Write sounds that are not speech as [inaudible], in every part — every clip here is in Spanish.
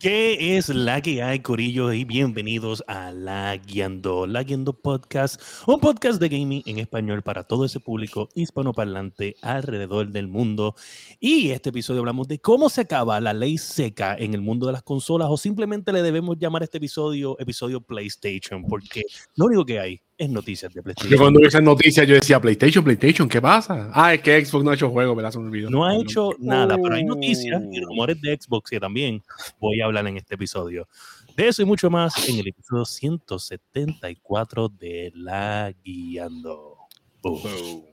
¿Qué es la que hay, Corillo? Y bienvenidos a La Guiando, La Guiando Podcast, un podcast de gaming en español para todo ese público hispanoparlante alrededor del mundo. Y este episodio hablamos de cómo se acaba la ley seca en el mundo de las consolas, o simplemente le debemos llamar este episodio episodio PlayStation, porque lo único que hay es noticias de PlayStation. Yo cuando vi esas noticias yo decía, PlayStation, PlayStation, ¿qué pasa? Ah, es que Xbox no ha hecho juego, ¿verdad? Se me olvidó. No ha hecho nada, pero hay noticias y rumores de Xbox que también voy a hablar en este episodio. De eso y mucho más en el episodio 174 de La Guiando. Boom.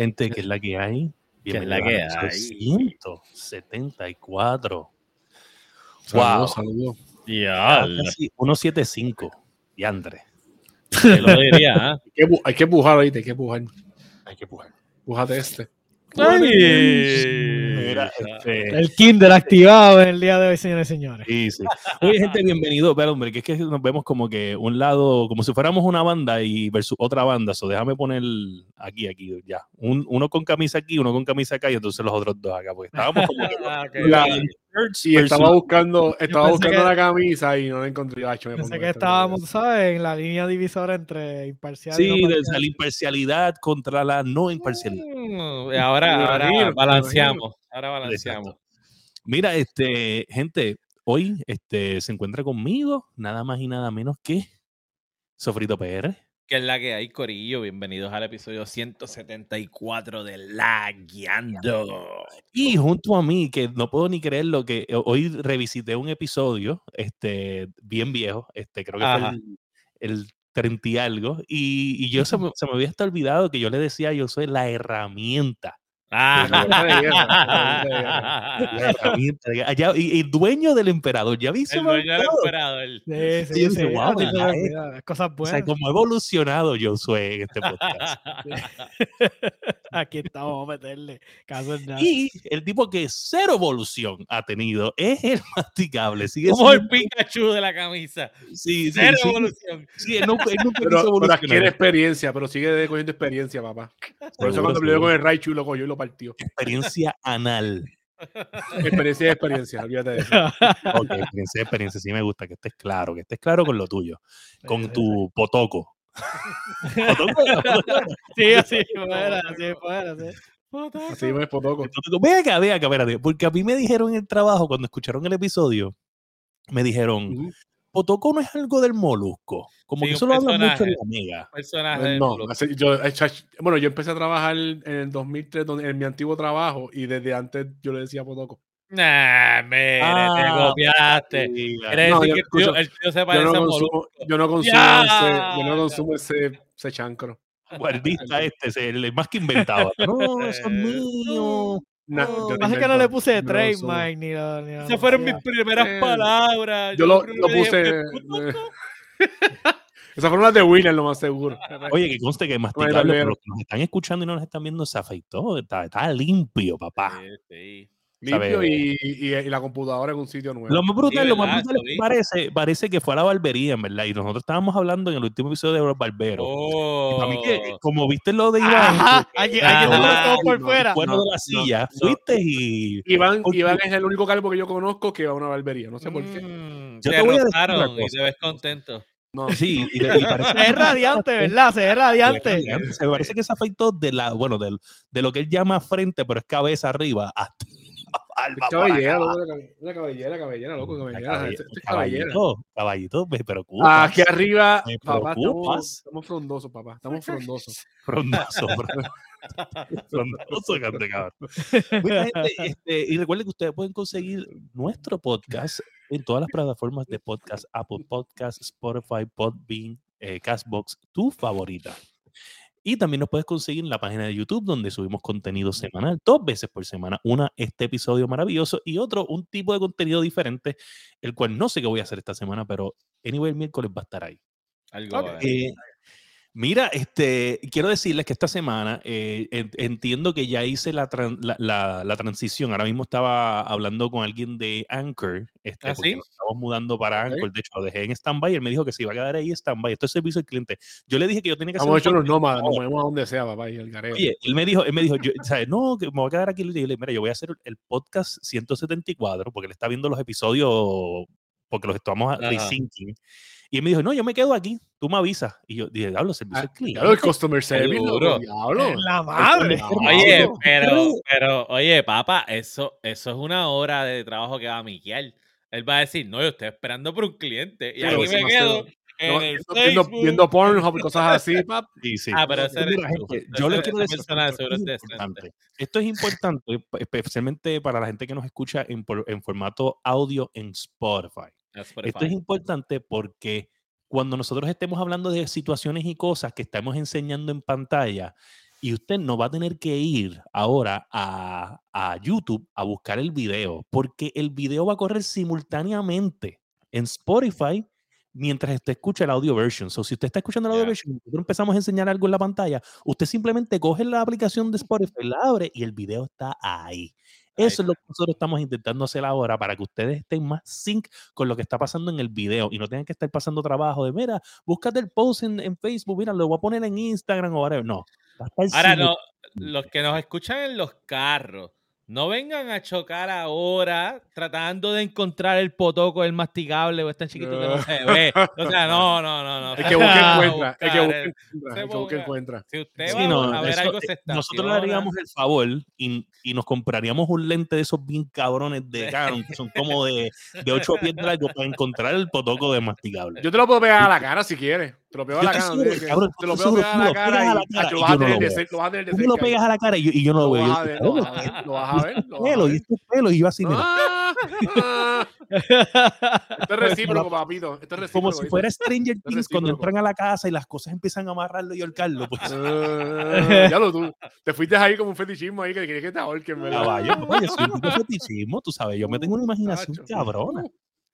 Gente, que es la que hay. ¿Qué es la que hay? 174. Saludos, saludos. Ya, 175. Y André. te lo diría. Hay que, hay que pujar ahorita, hay que pujar. Hay que pujar. Pújate este. Ay. Mira, este, El Kinder activado en el día de hoy, señores y señores. Sí, sí. [laughs] Oye, gente, bienvenido. Pero, hombre, que es que nos vemos como que un lado, como si fuéramos una banda y versus otra banda. So, déjame poner aquí, aquí, ya. Un- uno con camisa aquí, uno con camisa acá y entonces los otros dos acá. Porque estábamos como [laughs] que Ah, ok. La- shirts Y estaba buscando, estaba buscando que- la camisa y no la encontré. Ay, me Pensé que estábamos, ¿sabes? En la línea divisora entre imparcial y Sí, no de parcial. la imparcialidad contra la no imparcialidad. Mm, ahora, balanceamos. Ahora balanceamos. Mira, este, gente, hoy este, se encuentra conmigo nada más y nada menos que Sofrito PR. ¿Qué es la que hay, Corillo? Bienvenidos al episodio 174 de La Guiando. Y junto a mí, que no puedo ni creerlo, que hoy revisité un episodio este, bien viejo, este, creo que Ajá. fue el, el 30 y algo, y, y yo se me, se me había hasta olvidado que yo le decía, yo soy la herramienta. Ah. [laughs] [laughs] Y, y dueño del emperador, ya vi, se El dueño del emperador. Sí, sí, sea, como ha evolucionado Josué en este podcast. [laughs] Aquí estamos, a meterle. Caso en nada. Y el tipo que cero evolución ha tenido es el masticable. Sigue Como el Pikachu de la camisa. sí, sí, Cero sí, evolución. sí, él nunca, él Pero, pero evolucionar. adquiere experiencia, pero sigue cogiendo experiencia, papá. Por eso cuando peleó con el Raichu lo cogió y lo partió. Experiencia anal. Experiencia es experiencia, olvídate de eso. [laughs] Ok, experiencia, experiencia. Sí me gusta que estés claro, que estés claro con lo tuyo. Con tu potoco. Potoco, [laughs] Sí, así fuera, así fuera. sí. Así me potoco. potoco. Ve acá, ve acá, espérate. Porque a mí me dijeron en el trabajo, cuando escucharon el episodio, me dijeron. Potoco no es algo del molusco. Como Sí, que eso lo hablan mucho en la mega. Personaje. Del No, yo, eh, bueno, yo empecé a trabajar en el 2003 donde- en mi antiguo trabajo y desde antes yo le decía potoco. Nah, mire, Ah, te copiaste. Sí, Quiere No, yo el tío, escucho- el tío se Yo parece no a consumo, Molusco. yo no consumo Ya, ese, yo no consumo ese, ese chancro. guardista [laughs] este, es el, el más que inventado. No, eso es mío. Na- No, no que no le puse trademark ni lo. Ni lo- Esas fueron mis primeras Eh, palabras. Yo lo, lo dije puse. Esas fueron las de William, lo más seguro. [laughs] Oye, que conste que masticable, pero los que nos están escuchando y no nos están viendo se afeitó. Está, está limpio, papá. Sí, sí. Y, y, y la computadora en un sitio nuevo. Lo más brutal, lo más ¿verdad? brutal es que parece, parece que fue a la barbería, en verdad. Y nosotros estábamos hablando en el último episodio de los barberos. Y para mí que, Oh. como viste lo de Iván, Ajá, Ah, lo todo por no, fuera. bueno no, de la silla, no. fuiste y... Iván, Iván es el único calvo que yo conozco que va a una barbería. No sé por qué. Mm, Yo te te voy a decir una rozaron y te ves contento. No. Sí, y, y [laughs] parece es radiante, ¿verdad? Se es radiante. Se me parece que se afeitó de la, bueno, del, de lo que él llama frente, pero es cabeza arriba, hasta alma Es para cabellera, loco, la cabe- la cabellera, cabellera, loco, cabellera. Caballito, caballito, me preocupa. Aquí arriba, Me papá, preocupas. estamos, estamos frondosos, papá. Estamos [laughs] frondosos. Frondoso, [laughs] frondoso. Frondoso, cante, cabrón. Mira, gente, [laughs] este, y recuerden que ustedes pueden conseguir nuestro podcast en todas las plataformas de podcast, Apple Podcast, Spotify, Podbean, eh, Castbox, tu favorita. Y también nos puedes conseguir en la página de YouTube donde subimos contenido semanal, dos veces por semana. Una, este episodio maravilloso y otro, un tipo de contenido diferente, el cual no sé qué voy a hacer esta semana, pero anyway, el miércoles va a estar ahí. Algo Ok. Eh, Mira, este, quiero decirles que esta semana eh, en- entiendo que ya hice la, tran- la, la- la transición. Ahora mismo estaba hablando con alguien de Anchor, este, ¿Ah, porque sí? nos estamos mudando para. Anchor. De hecho, lo dejé en stand-by. Él me dijo que se iba a quedar ahí stand-by. Esto es servicio al cliente. Yo le dije que yo tenía que hacer Hemos hecho los nómadas, nos movemos a donde sea, papá, y el gareo. Oye, él me dijo, él me dijo, yo, ¿sabes? No, que me voy a quedar aquí. Y yo le dije, mira, yo voy a hacer el podcast 174 porque él está viendo los episodios porque los estamos Ajá. Y él me dijo, no, yo me quedo aquí, tú me avisas. Y yo dije, hablo, servicio Ah, al cliente. Claro, el customer service, duro. loco, diablo. La madre. Oye, pero, pero, oye, papá, eso, eso es una hora de trabajo que va a miquear. Él va a decir, no, yo estoy esperando por un cliente. Y Pero aquí me quedo No, viendo, viendo, Pornhub y cosas así, pap. [laughs] Sí, sí. Ah, pero ese Mira, yo les quiero decir esto es importante. Esto es importante, especialmente para la gente que nos escucha en, por- en formato audio en Spotify. Esto es importante porque cuando nosotros estemos hablando de situaciones y cosas que estamos enseñando en pantalla, y usted no va a tener que ir ahora a, a YouTube a buscar el video, porque el video va a correr simultáneamente en Spotify mientras usted escucha el audio version. So, si usted está escuchando el audio Ya. version y nosotros empezamos a enseñar algo en la pantalla, usted simplemente coge la aplicación de [laughs] Spotify, la abre y el video está ahí. Eso es lo que nosotros estamos intentando hacer ahora para que ustedes estén más sync con lo que está pasando en el video y no tengan que estar pasando trabajo de, mira, búscate el post en, en Facebook, mira, lo voy a poner en Instagram o whatever. No. Ahora, no, los que nos escuchan en los carros, no vengan a chocar ahora tratando de encontrar el potoco, el masticable o este chiquito que no se ve. O sea, no, no, no, no. [laughs] [laughs] El que busca encuentra. El que busca encuentra. se El que busca ponga- encuentra. Si usted Sí, va no, a ver eso, algo se está. nosotros le haríamos el favor y, y nos compraríamos un lente de esos bien cabrones de Canon, que son como de, de 8 pies de largo para encontrar el potoco de masticable. Yo te lo puedo pegar a la cara si quieres. Te lo pego a la cara. Te lo pegas a la cara lo vas a yo no tener lo de cerca. Tú lo pegas a la cara y yo, no lo veo. lo vas a ver, lo vas a ver, y estos pelos, y yo así, mira, Ah. Esto es [laughs] recíproco, papito. Esto es recíproco. como si fuera Stranger Things cuando entran a la casa y las cosas empiezan a amarrarlo y ahorcarlo. Pues, Ah, ya lo tú. Te fuiste ahí como un fetichismo ahí que querías que te ahorquen, caballo, oye, soy un fetichismo, tú sabes, yo me tengo una imaginación cabrona.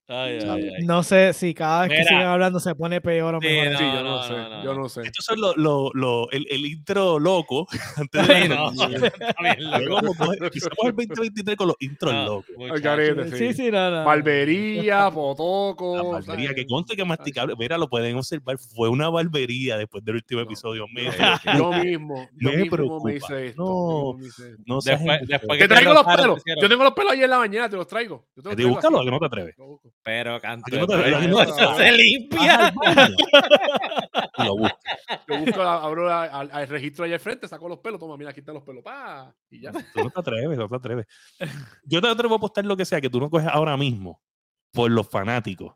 Ay, ay, ay. No sé si cada vez que Mira. siguen hablando se pone peor o Sí, mejor. no, Sí, yo no, no, sé. no, no, yo no. sé. Estos son lo, lo, lo- el, el intro loco. [laughs] Antes de Sí, no. [laughs] el 2023 con los intros No, locos. Garete, Sí, sí. sí, no, no. Barbería, [laughs] potoco. La barbería, que conste que masticable, mira, lo pueden observar, fue una barbería después del último No, episodio. Me, Yo mismo, yo Me mismo preocupa. me hice esto. No. me hice esto. no Después, después Te que traigo los pelos. te. Yo tengo los pelos ayer en la mañana, te los traigo. Yo te ¿Te búscalo que no te atreves? Busco. Pero canto. Aquí no te- pero aquí no eso se limpia. Lo buscas. Yo busco, abro al, al registro allá al frente, saco los pelos, toma, mira, aquí están los pelos, pa, y ya. Tú no te atreves, no te atreves. Yo te atrevo a apostar lo que sea que tú no coges ahora mismo por los fanáticos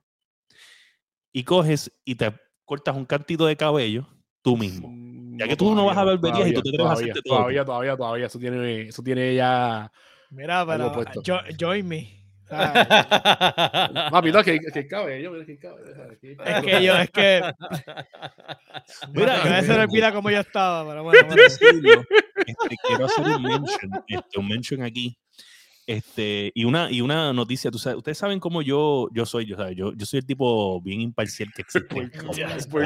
y coges y te cortas un cantito de cabello tú mismo. Mm, Ya que tú no vas a barberías y tú te atreves a todavía, hacerte todo. todavía, todavía, todavía, eso tiene, eso tiene ya... Mira, pero join me. ¿Sabes? Papito, que, que el cabello, mira que el cabello. aquí. Es que yo, es que. [laughs] Mira, a veces se me olvida cómo yo estaba, pero bueno. quiero bueno. este, quiero hacer un mention, este, un mention aquí. Este, y una, y una noticia, tú sabes, ustedes saben cómo yo, yo soy, yo, ¿sabes? yo, yo soy el tipo bien imparcial que existe.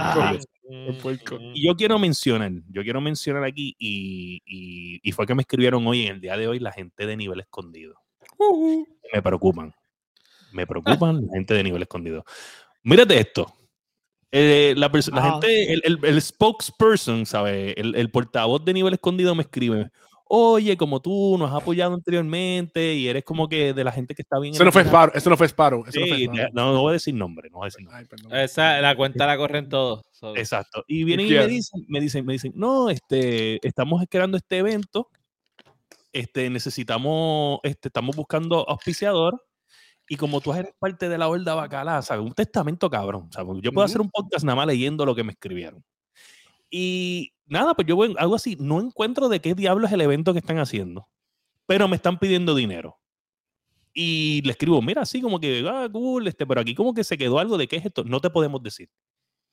Ah. es puerco. Y yo quiero mencionar, yo quiero mencionar aquí, y, y, y fue que me escribieron hoy, en el día de hoy, la gente de nivel escondido. Me preocupan. Me preocupan la gente de nivel escondido. Mírate esto. Eh, la, la Ah. gente, el, el, el spokesperson, ¿sabes? El, el portavoz de nivel escondido me escribe. Oye, como tú nos has apoyado anteriormente y eres como que de la gente que está bien. Eso no fue enterada". Sparrow, eso no fue Sparrow. No Sí, Sparrow. no, no voy a decir nombre, no voy a decir nombre. Ay. Esa, la cuenta la corren todos. Exacto. Y vienen y me quién? dicen, me dicen, me dicen, no, este, estamos creando este evento, este, necesitamos, este, estamos buscando auspiciador, y como tú eres parte de la horda bacala, ¿sabes? Un testamento cabrón, ¿sabes? Yo puedo hacer un podcast nada más leyendo lo que me escribieron. Y nada, pues yo voy- hago así, no encuentro de qué diablo es el evento que están haciendo, pero me están pidiendo dinero. Y le escribo, mira, así como que, ah, cool, este, pero aquí como que se quedó algo de qué es esto, no te podemos decir.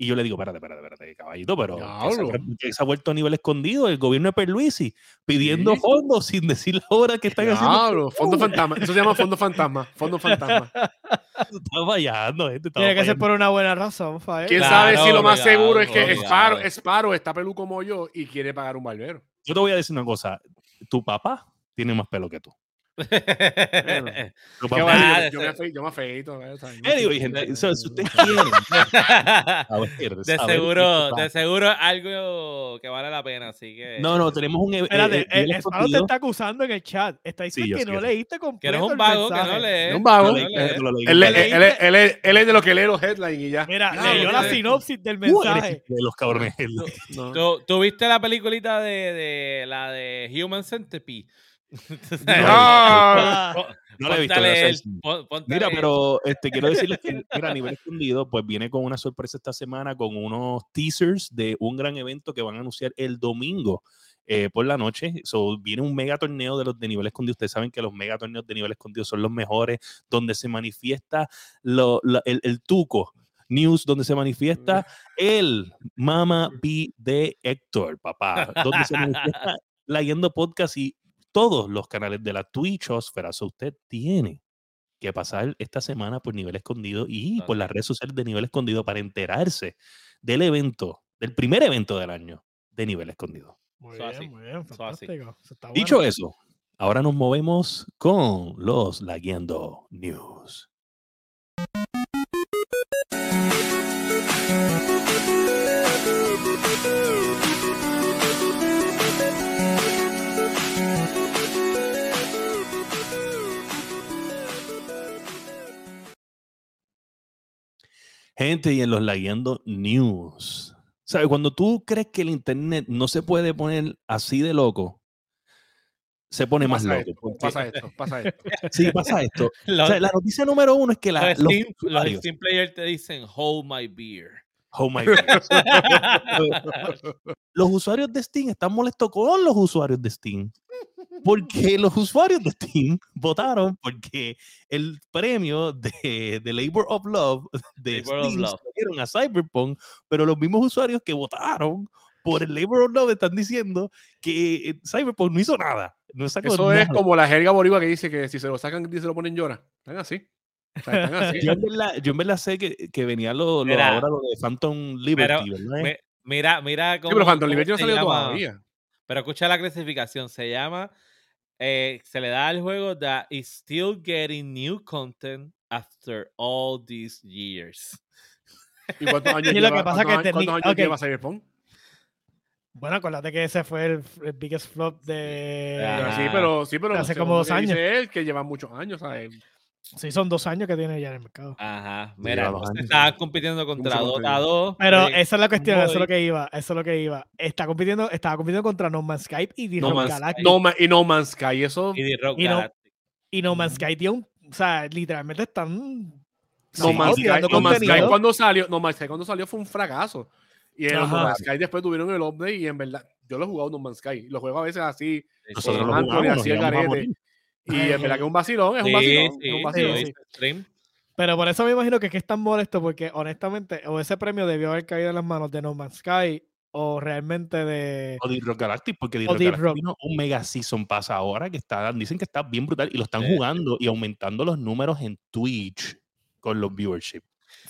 Y yo le digo, espérate, espérate, espérate, caballito, pero que se, ha- que se ha vuelto a nivel escondido el gobierno de Perluisi pidiendo Sí. fondos sin decir la hora que están haciendo. Diablo, fondo fantasma. Eso se llama fondo fantasma. Fondo fantasma. [laughs] Está fallando, gente. Tiene que ser por una buena razón, Fael. ¿Quién Claro, sabe si lo más obligado, seguro es que Sparrow está pelú como yo y quiere pagar un barbero? Yo te voy a decir una cosa. Tu papá tiene más pelo que tú. Yo, de me afeito, yo me afeito. ¿eh? O sea, yo- Anyway, gente, so, si ustedes quieren saber- [laughs] [laughs] de seguro, de seguro algo que vale la pena, así que. No, no, tenemos un. e- Espérate, eh, el, nivel Esparo te está acusando en el chat. Está diciendo que no leíste que completo eres un el vago, que no lee. Un vago. No Él, es- de los que lee los headlines y ya. Mira, leyó no, la no, sinopsis del eres mensaje. de los cabrones. No. ¿Tú, viste la peliculita de, de la de Human Centipede? [laughs] Tú sabes, Ah, No la he visto. Mira, pero [laughs] este, quiero decirles que mira, a nivel escondido, pues viene con una sorpresa esta semana con unos teasers de un gran evento que van a anunciar el domingo eh, por la noche. So, viene un mega torneo de los de nivel escondido. Ustedes saben que los mega torneos de nivel escondido son los mejores, donde se manifiesta lo- el, el tuco. News, donde se manifiesta el Mama B de Héctor, papá, donde se [laughs] manifiesta Leyendo Podcast y todos los canales de la Twitchosfera. So, usted tiene que pasar esta semana por nivel escondido y por las redes sociales de nivel escondido para enterarse del evento, del primer evento del año de nivel escondido. Muy así, bien, muy bien. Fantástico. Dicho bueno. eso, ahora nos movemos con los Laguiendo News. Gente, y en los Laguiendo News. ¿Sabes? Cuando tú crees que el internet no se puede poner así de loco, se pone más loco. esto, porque- pasa esto, pasa esto. [laughs] Sí, pasa esto. [laughs] O Los, sea, la noticia número uno es que la, los Steam, los Steam players te dicen, hold my beer. Oh my God. [laughs] los usuarios de Steam están molestos con los usuarios de Steam. Porque los usuarios de Steam [laughs] votaron porque el premio de, de Labor of Love de Labor of Steam Love. dieron a Cyberpunk, pero los mismos usuarios que votaron por el Labor of Love están diciendo que eh, Cyberpunk no hizo nada. No sacó Eso es nada. como la jerga boricua que dice que si se lo sacan y se lo ponen llora. Están así. O sea, están así. Yo en verdad, yo en verdad sé que, que venía lo, lo Mira, ahora lo de Phantom Liberty, ¿verdad? Mi- Mira, mira cómo. Sí, pero Phantom Liberty no salió llama- todavía. Pero escucha la clasificación. Se llama. eh, se le da al juego that is still getting new content after all these years. ¿Y cuántos años [laughs] Y lo lleva, que pasa cuántos que años- cuántos técnic- años ok. lleva Cyberpunk? Bueno, acuérdate que ese fue el, el biggest flop de. Ah, sí, pero, sí, pero hace como dos años. él, que lleva muchos años, ¿sabes? Sí, son dos años que tiene ya en el mercado. Ajá. Mira, estaban compitiendo contra Dota contenido. 2. Pero eh, esa es la cuestión, eso es lo que iba, eso es lo que iba. Está compitiendo, estaba compitiendo contra No Man's Sky y The No Rock Man's Galactic. No, y No Man's Sky, eso. y The Rock y no- Galactic. Y No Man's Sky tiene un, o sea, literalmente están No Sí, Man's Sky, No Man's Sky cuando salió, No Man's Sky cuando salió fue un fracaso. Y en No. Man's Sky después tuvieron el update y en verdad, yo lo he jugado No Man's Sky. Lo juego a veces así. Nosotros Eh, lo Anthony jugamos, el garete. Y en verdad que es un vacilón, es un Sí, vacilón. sí, es un vacilón. sí. stream. Pero por eso me imagino que, es que están molestos porque honestamente o ese premio debió haber caído en las manos de No Man's Sky o realmente de... O Deep Rock Galactic, porque Deep Rock Deep Galactic Rock. vino un mega season pass ahora que está, dicen que está bien brutal y lo están Sí. jugando y aumentando los números en Twitch con los viewership.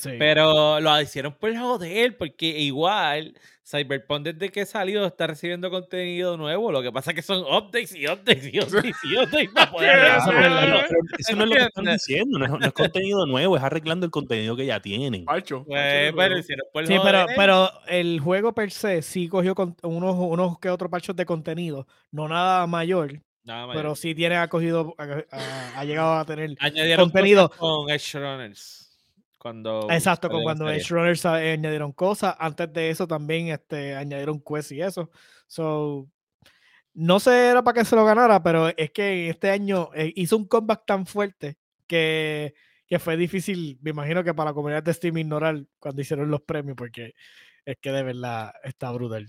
Sí. Pero lo hicieron por joder, porque igual Cyberpunk desde que salió está recibiendo contenido nuevo. Lo que pasa es que son updates y updates y updates y updates para poder Claro, Eso, no es lo que están diciendo, no es, no es contenido nuevo, es arreglando el contenido que ya tienen. Parcho, Pues, pero hicieron por Sí, pero, joder. pero el juego per se sí cogió con- unos, unos que otros parchos de contenido, no nada mayor, Nada pero sí tiene acogido, ha, ha- ha llegado a tener... añadieron contenido. con Edge Runners. Cuando Exacto, con cuando. Edge Runners a- añadieron cosas, antes de eso también este, añadieron quests y eso. So, no sé era para que se lo ganara, pero es que este año eh, hizo un comeback tan fuerte que, que fue difícil, me imagino que para la comunidad de Steam ignorar cuando hicieron los premios, porque es que de verdad está brutal.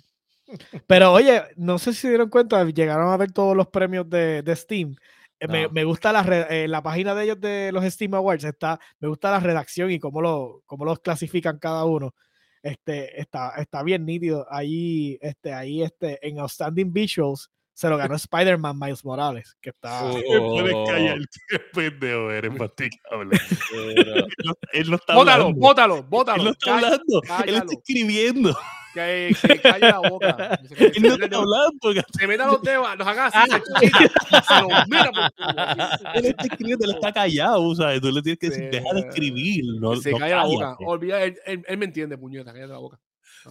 [laughs] Pero oye, no sé si se dieron cuenta, llegaron a ver todos los premios de, de Steam. Eh, Me, me gusta la, re- eh, la página de ellos de los Steam Awards, está, me gusta la redacción y cómo, lo, cómo los clasifican cada uno. este, está, está bien nítido. Ahí, este, ahí, este, en Outstanding Visuals se lo ganó [laughs] Spider-Man Miles Morales, que está. Oh. Puedes callar, [laughs] qué pendejo eres, masticable. [laughs] Él no, él no está Bótalo, hablando. bótalo, Él no bótalo. está Calla- hablando. Él cállalo. está escribiendo. Que, que calle la boca. Él no está hablando. Se meta los dedos, los haga así, se chiquita, se los mira por culo. Él está escribiendo, él está callado, ¿sabes? Tú le tienes que decir, deja de escribir. No, Se no calla la boca. Olvida, él, él, él me entiende, puñeta, cállate la boca.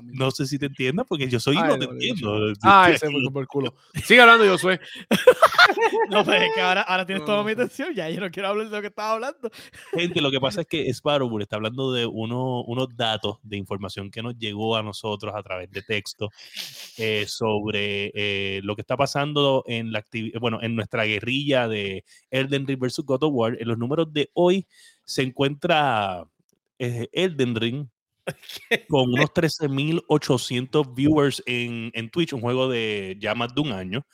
No sé si te entiendas porque yo soy y no te yo entiendo. Ah, Yo [laughs] fue por el culo. Sigue hablando, Josué. [laughs] No, pues es que ahora, ahora tienes No, toda no mi atención, ya yo no quiero hablar de lo que estaba hablando. Gente, lo que pasa es que [laughs] Sparrowbull está hablando de uno- unos datos de información que nos llegó a nosotros a través de texto eh, sobre eh, lo que está pasando en la bueno, en nuestra guerrilla de Elden Ring versus God of War. En los números de hoy se encuentra eh, Elden Ring con unos 13.800 viewers en, en Twitch, un juego de ya más de un año.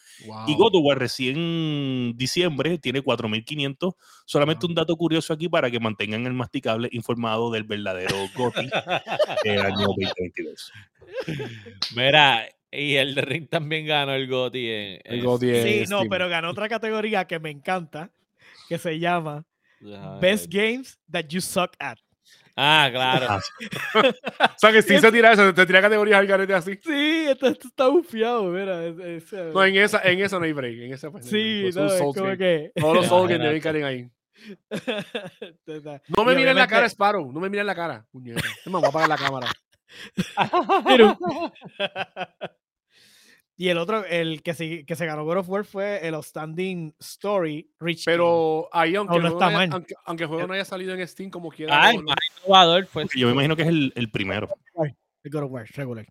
Y God of War recién diciembre tiene 4.500. Solamente Wow. un dato curioso aquí para que mantengan el masticable informado del verdadero GOTY del año 2022. Mira, y el de Ring también ganó el GOTY en, El GOTY en Sí, no, Steam. pero ganó otra categoría que me encanta, que se llama Best. Games That You Suck At. Ah, claro. Ah, [laughs] O sea que si se tira eso, te tira categorías al garete así. Sí, esto, esto está bufiado, mira. es- es, eh, No, en esa, en esa no hay break. En esa, pues, sí, pues, no, es Souls como game. que... Todos los Souls Games deben caer ahí. [laughs] No me miren la cara, Sparrow. No me miren la cara. Puñeta. Es más, voy a apagar la cámara. [laughs] Pero- y el otro, el que se, que se ganó God of War fue el Outstanding Story Rich. King. Pero ahí, aunque, No, el no juego está no haya, aunque, aunque el juego no haya salido en Steam como quiera. Ah, el más innovador fue. Yo me imagino que es el, el primero. El God of War, regular.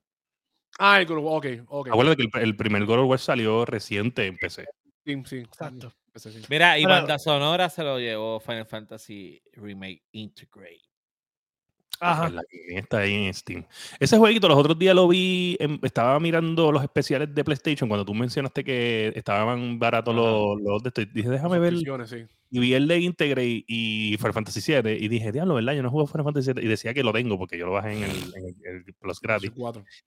Ah, el grupo. Ok, ok. Acuérdate que el, el primer God of War salió reciente en PC. Sí, sí. Exacto. Sí. Mira, y Pero- banda sonora se lo llevó Final Fantasy Remake Integrate. Ajá. La está ahí en Steam. Ese jueguito los otros días lo vi, en- estaba mirando los especiales de PlayStation cuando tú mencionaste que estaban baratos los, los de esto. Dije, déjame ver. Sí. Y vi el de Integrate y Final Fantasy 7 y dije, diablo, ¿verdad? Yo no juego Final Fantasy 7 y decía que lo tengo porque yo lo bajé en el, [laughs] en el- el Plus gratis.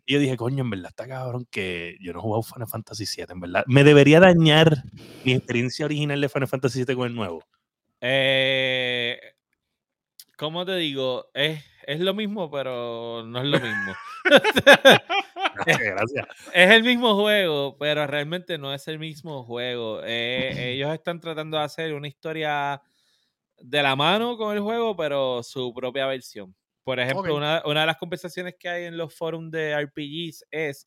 Y yo dije, coño, en verdad está cabrón que yo no he jugado Final Fantasy 7, en verdad. Me debería dañar mi experiencia original de Final Fantasy 7 con el nuevo. Eh, ¿Cómo te digo? Es, es lo mismo, pero no es lo mismo. [laughs] Gracias. [laughs] Es el mismo juego, pero realmente no es el mismo juego. Eh, ellos están tratando de hacer una historia de la mano con el juego, pero su propia versión. Por ejemplo, una, una de las conversaciones que hay en los foros de RPGs es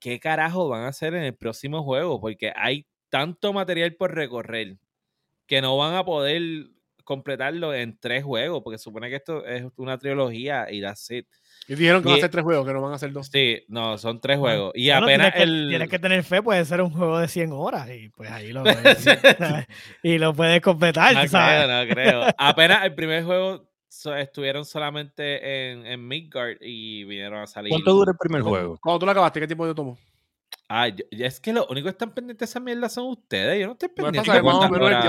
qué carajo van a hacer en el próximo juego, porque hay tanto material por recorrer que no van a poder completarlo en tres juegos, porque supone que esto es una trilogía y that's it. Y dijeron que van a Y- hacer tres juegos, que no van a hacer dos. Sí, no, son tres Bueno, juegos. Y Bueno, apenas tienes, que, el... tienes que tener fe, puede ser un juego de 100 horas y pues ahí lo, [laughs] y lo puedes completar, No sabes. creo, no creo. [laughs] Apenas el primer juego so- estuvieron solamente en, en Midgard y vinieron a salir. ¿Cuánto dura el primer juego? Cuando tú lo acabaste, ¿qué tiempo te tomó? Ay, yo- es que lo único que están pendientes de esa mierda son ustedes. Yo no estoy pendiente pasa de cuántas horas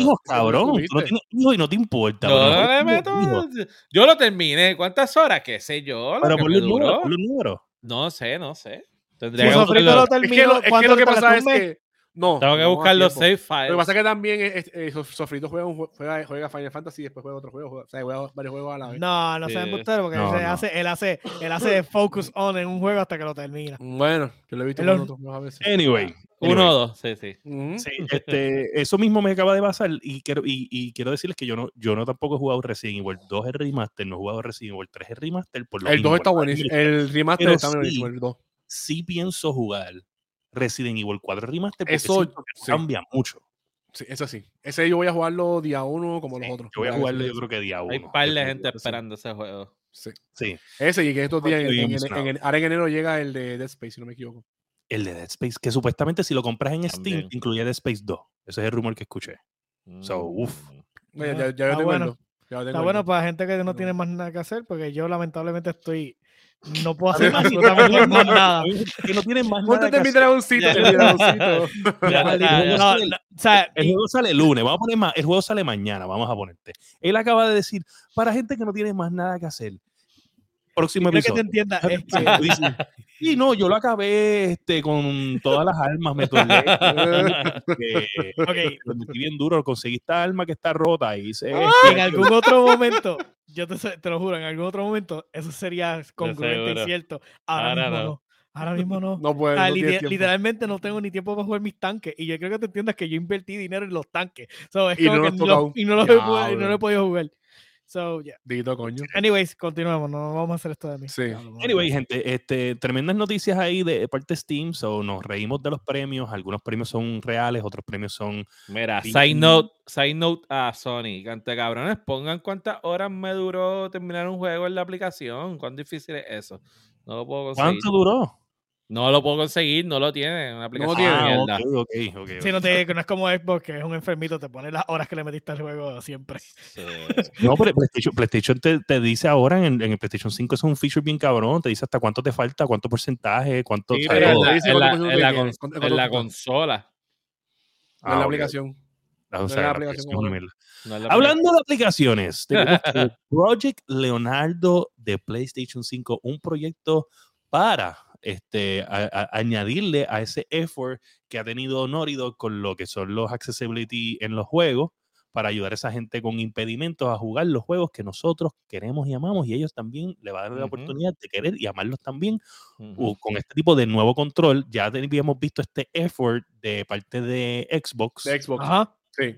hijos, cabrón. Tú no tienes hijos y no te importa. No. Yo lo terminé. ¿Cuántas horas? ¿Qué sé yo? Pero por los números. No sé, no sé. Tendría que Es que lo, es que, ¿cuánto lo que te pasa es que. No. Tengo que no, buscar los save Lo que files. pasa es que también eh, eh, Sof- Sofrito juega, un jue- juega, juega Final Fantasy y después juega otro juego. juega- o sea, juega varios juegos a la vez. No, no Sí. seas embustero porque No, él, no. Hace, él, hace, él hace [laughs] focus on en un juego hasta que lo termina. Bueno, yo lo he visto En otros juegos a veces. Anyway. Uno anyway. o dos, sí, sí. Sí, este, eso mismo me acaba de pasar y quiero, y, y quiero decirles que yo no, yo no tampoco he jugado Resident Evil 2 el remaster, no he jugado Resident Evil 3 el remaster. Por lo El mismo, 2 está buenísimo. El remaster Pero está buenísimo. El 2. Sí pienso jugar Resident Evil 4 remaster Eso, sí. cambia mucho. Sí, eso sí. Ese yo voy a jugarlo día uno como los otros. Yo voy a jugarlo Ese- yo creo que día uno. Hay par de gente sí. esperando ese juego. Sí. Sí, Ese y que estos días, en, en- en- ahora en enero llega el de Dead Space, si no me equivoco. el de Dead Space, que supuestamente si lo compras en Steam También. incluye Dead Space 2. Ese es el rumor que escuché. So, Mm. uf. No, ya, Ah, ya, ya yo está tengo el bueno. Ya lo tengo Está bueno para gente que No. tiene más nada que hacer porque yo lamentablemente estoy... No puedo hacer absolutamente [laughs] más nada. [laughs] Que no tienen más nada Póntete que mi dragoncito, mi dragoncito. El juego No, sale- juego el lunes, vamos a poner más, el juego sale mañana, vamos a ponerte. Él acaba de decir, para gente que no tiene más nada que hacer, próximo Quiero que te episodio. entiendas, es que Dice, Sí, [laughs] no, yo lo acabé este, con todas las armas, me torné. que- [laughs] Ok. Lo metí bien duro, conseguí esta arma que está rota y hice en algún otro momento, yo te, te lo juro, en algún otro momento, eso sería congruente y cierto. Ahora, Ahora mismo no. no. Ahora mismo no. No puede. Ah, no liter- literalmente no tengo ni tiempo para jugar mis tanques. Y yo creo que te entiendas que yo invertí dinero en los tanques. So, es Y como no que los y no los he, pu- y no Diablo. lo he podido jugar. So, yeah. Dito, coño. Anyways, continuemos. No vamos a hacer esto de mí. Sí. Anyway, gente, este, tremendas noticias ahí de parte de Steam. So, nos reímos de los premios. Algunos premios son reales, otros premios son. Mira, side note, side note a Sony. Cante cabrones, pongan cuántas horas me duró terminar un juego en la aplicación. ¿Cuán difícil es eso? No lo puedo conseguir. ¿Cuánto duró? No lo puedo conseguir, no lo tiene. Una aplicación tiene. de Ah, Sí, no, te, que no es como Xbox, que es un enfermito, te pone las horas que le metiste al juego siempre. Sí. No, pero PlayStation, PlayStation te, te dice ahora en, en el PlayStation 5 es un feature bien cabrón. Te dice hasta cuánto te falta, cuánto porcentaje, cuánto. Sí, pero en la, te dice en la- en tiene, en consola. No Ah, aplicación. O sea, la no la Hablando de aplicaciones, tenemos [laughs] Project Leonardo de PlayStation 5, un proyecto para este, a- a- añadirle a ese effort que ha tenido Dog con lo que son los accessibility en los juegos para ayudar a esa gente con impedimentos a jugar los juegos que nosotros queremos y amamos y ellos también le va a dar la Ujú. oportunidad de querer y amarlos también Ujú. o con este tipo de nuevo control. Ya habíamos visto este effort de parte de Xbox. De Xbox. Ajá. Sí.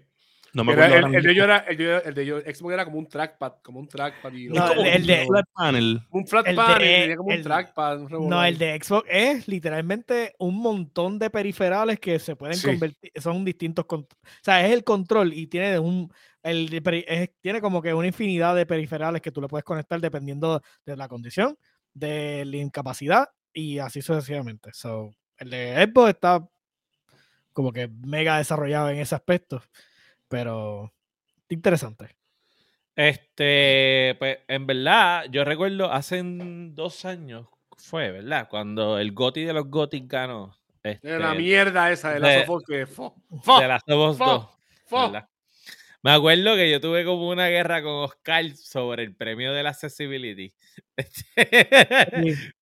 No me acuerdo el, el de ellos era, el de, el de ellos- Xbox era como un trackpad, como un trackpad. Y No, como el de- un flat panel. un flat el panel, de- tenía como un trackpad. un. No, el de Xbox es literalmente un montón de periferales que se pueden Sí. convertir, son distintos, con- o sea, es el control y tiene un, el de es- tiene como que una infinidad de periferales que tú le puedes conectar dependiendo de la condición, de la incapacidad y así sucesivamente. So, el de Xbox está como que mega desarrollado en ese aspecto, pero interesante. Este, pues en verdad, yo recuerdo hace dos años fue, ¿verdad? Cuando el Goti de los Gotis ganó. Este, De la mierda esa de la Sofos que fo, de fo, Us fo, 2, fo. ¿verdad? Me acuerdo que yo tuve como una guerra con Oscar sobre el premio de la accessibility. Este, [laughs]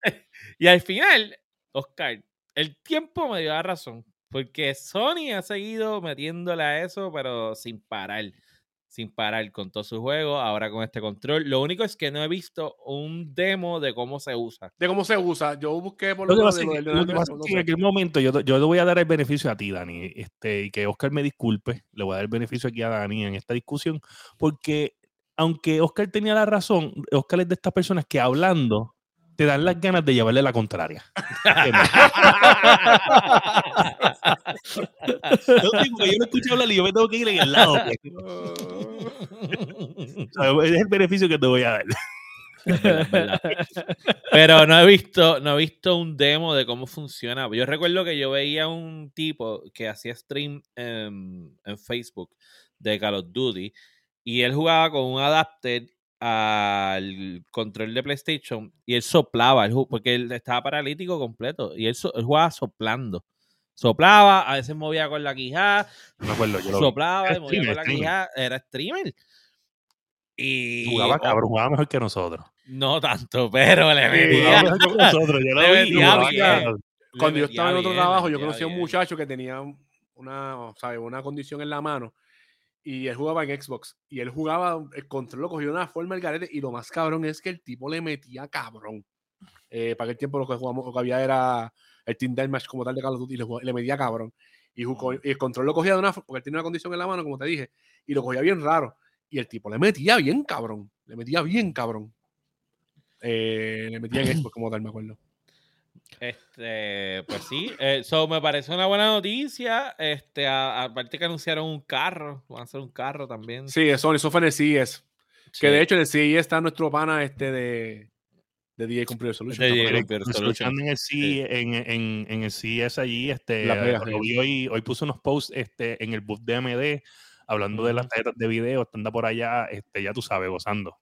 y al final, Oscar, el tiempo me dio la razón. Porque Sony ha seguido metiéndole a eso, pero sin parar. Sin parar con todo su juego, ahora con este control. Lo único es que no he visto un demo de cómo se usa. De cómo se usa. Yo busqué por Lo que de lo que- lo que Leonardo, pasa es no que en aquel momento yo, yo le voy a dar el beneficio a ti, Dani, este, y que Oscar me disculpe, le voy a dar el beneficio aquí a Dani en esta discusión, porque aunque Oscar tenía la razón, Oscar es de estas personas que hablando te dan las ganas de llevarle la contraria. Yo, digo yo lo escucho hablar y yo me tengo que ir en el lado. pues. O sea, es el beneficio que te voy a dar. Pero no he visto, no he visto un demo de cómo funciona. Yo recuerdo que yo veía un tipo que hacía stream en, en Facebook de Call of Duty y él jugaba con un adapter al control de PlayStation y él soplaba, él porque él estaba paralítico completo y él, so- él jugaba soplando. Soplaba, a veces movía con la quijada, No me acuerdo, yo soplaba, Era y movía con streamer, la quijada, era streamer. Y Jugaba cabrón, jugaba mejor que nosotros. no tanto, pero le metía. Jugaba mejor que [laughs] nosotros, yo Le lo vi. metía jugaba bien. cabrón. le Cuando yo estaba en otro bien, trabajo, yo conocí a un muchacho que tenía una, ¿sabes? una condición en la mano y él jugaba en Xbox y él jugaba, el control lo cogió de una forma el garete y lo más cabrón es que el tipo le metía cabrón. Eh, para aquel tiempo lo que, jugamos, lo que había era el Team Deathmatch como tal de Call of Duty y le, jugaba- le metía cabrón. Y, jugó- y el control lo cogía de una forma, porque él tenía una condición en la mano, como te dije, y lo cogía bien raro. Y el tipo le metía bien cabrón, le metía bien cabrón. Eh, le metía en Xbox como tal, me acuerdo. Este, pues sí, eh, so me parece una buena noticia. Este, a- aparte que anunciaron un carro, van a hacer un carro también. Sí, eso, eso fue en el CES. Que de Sí. hecho en el CES está nuestro pana este de, de DJ Computer Solution. De Solution. escuchando en el, C, en, en, en el CES allí, este, Vegas, lo vi hoy, hoy puso unos posts este, en el booth de AMD hablando de las tarjetas de video, anda por allá, este, ya tú sabes, gozando,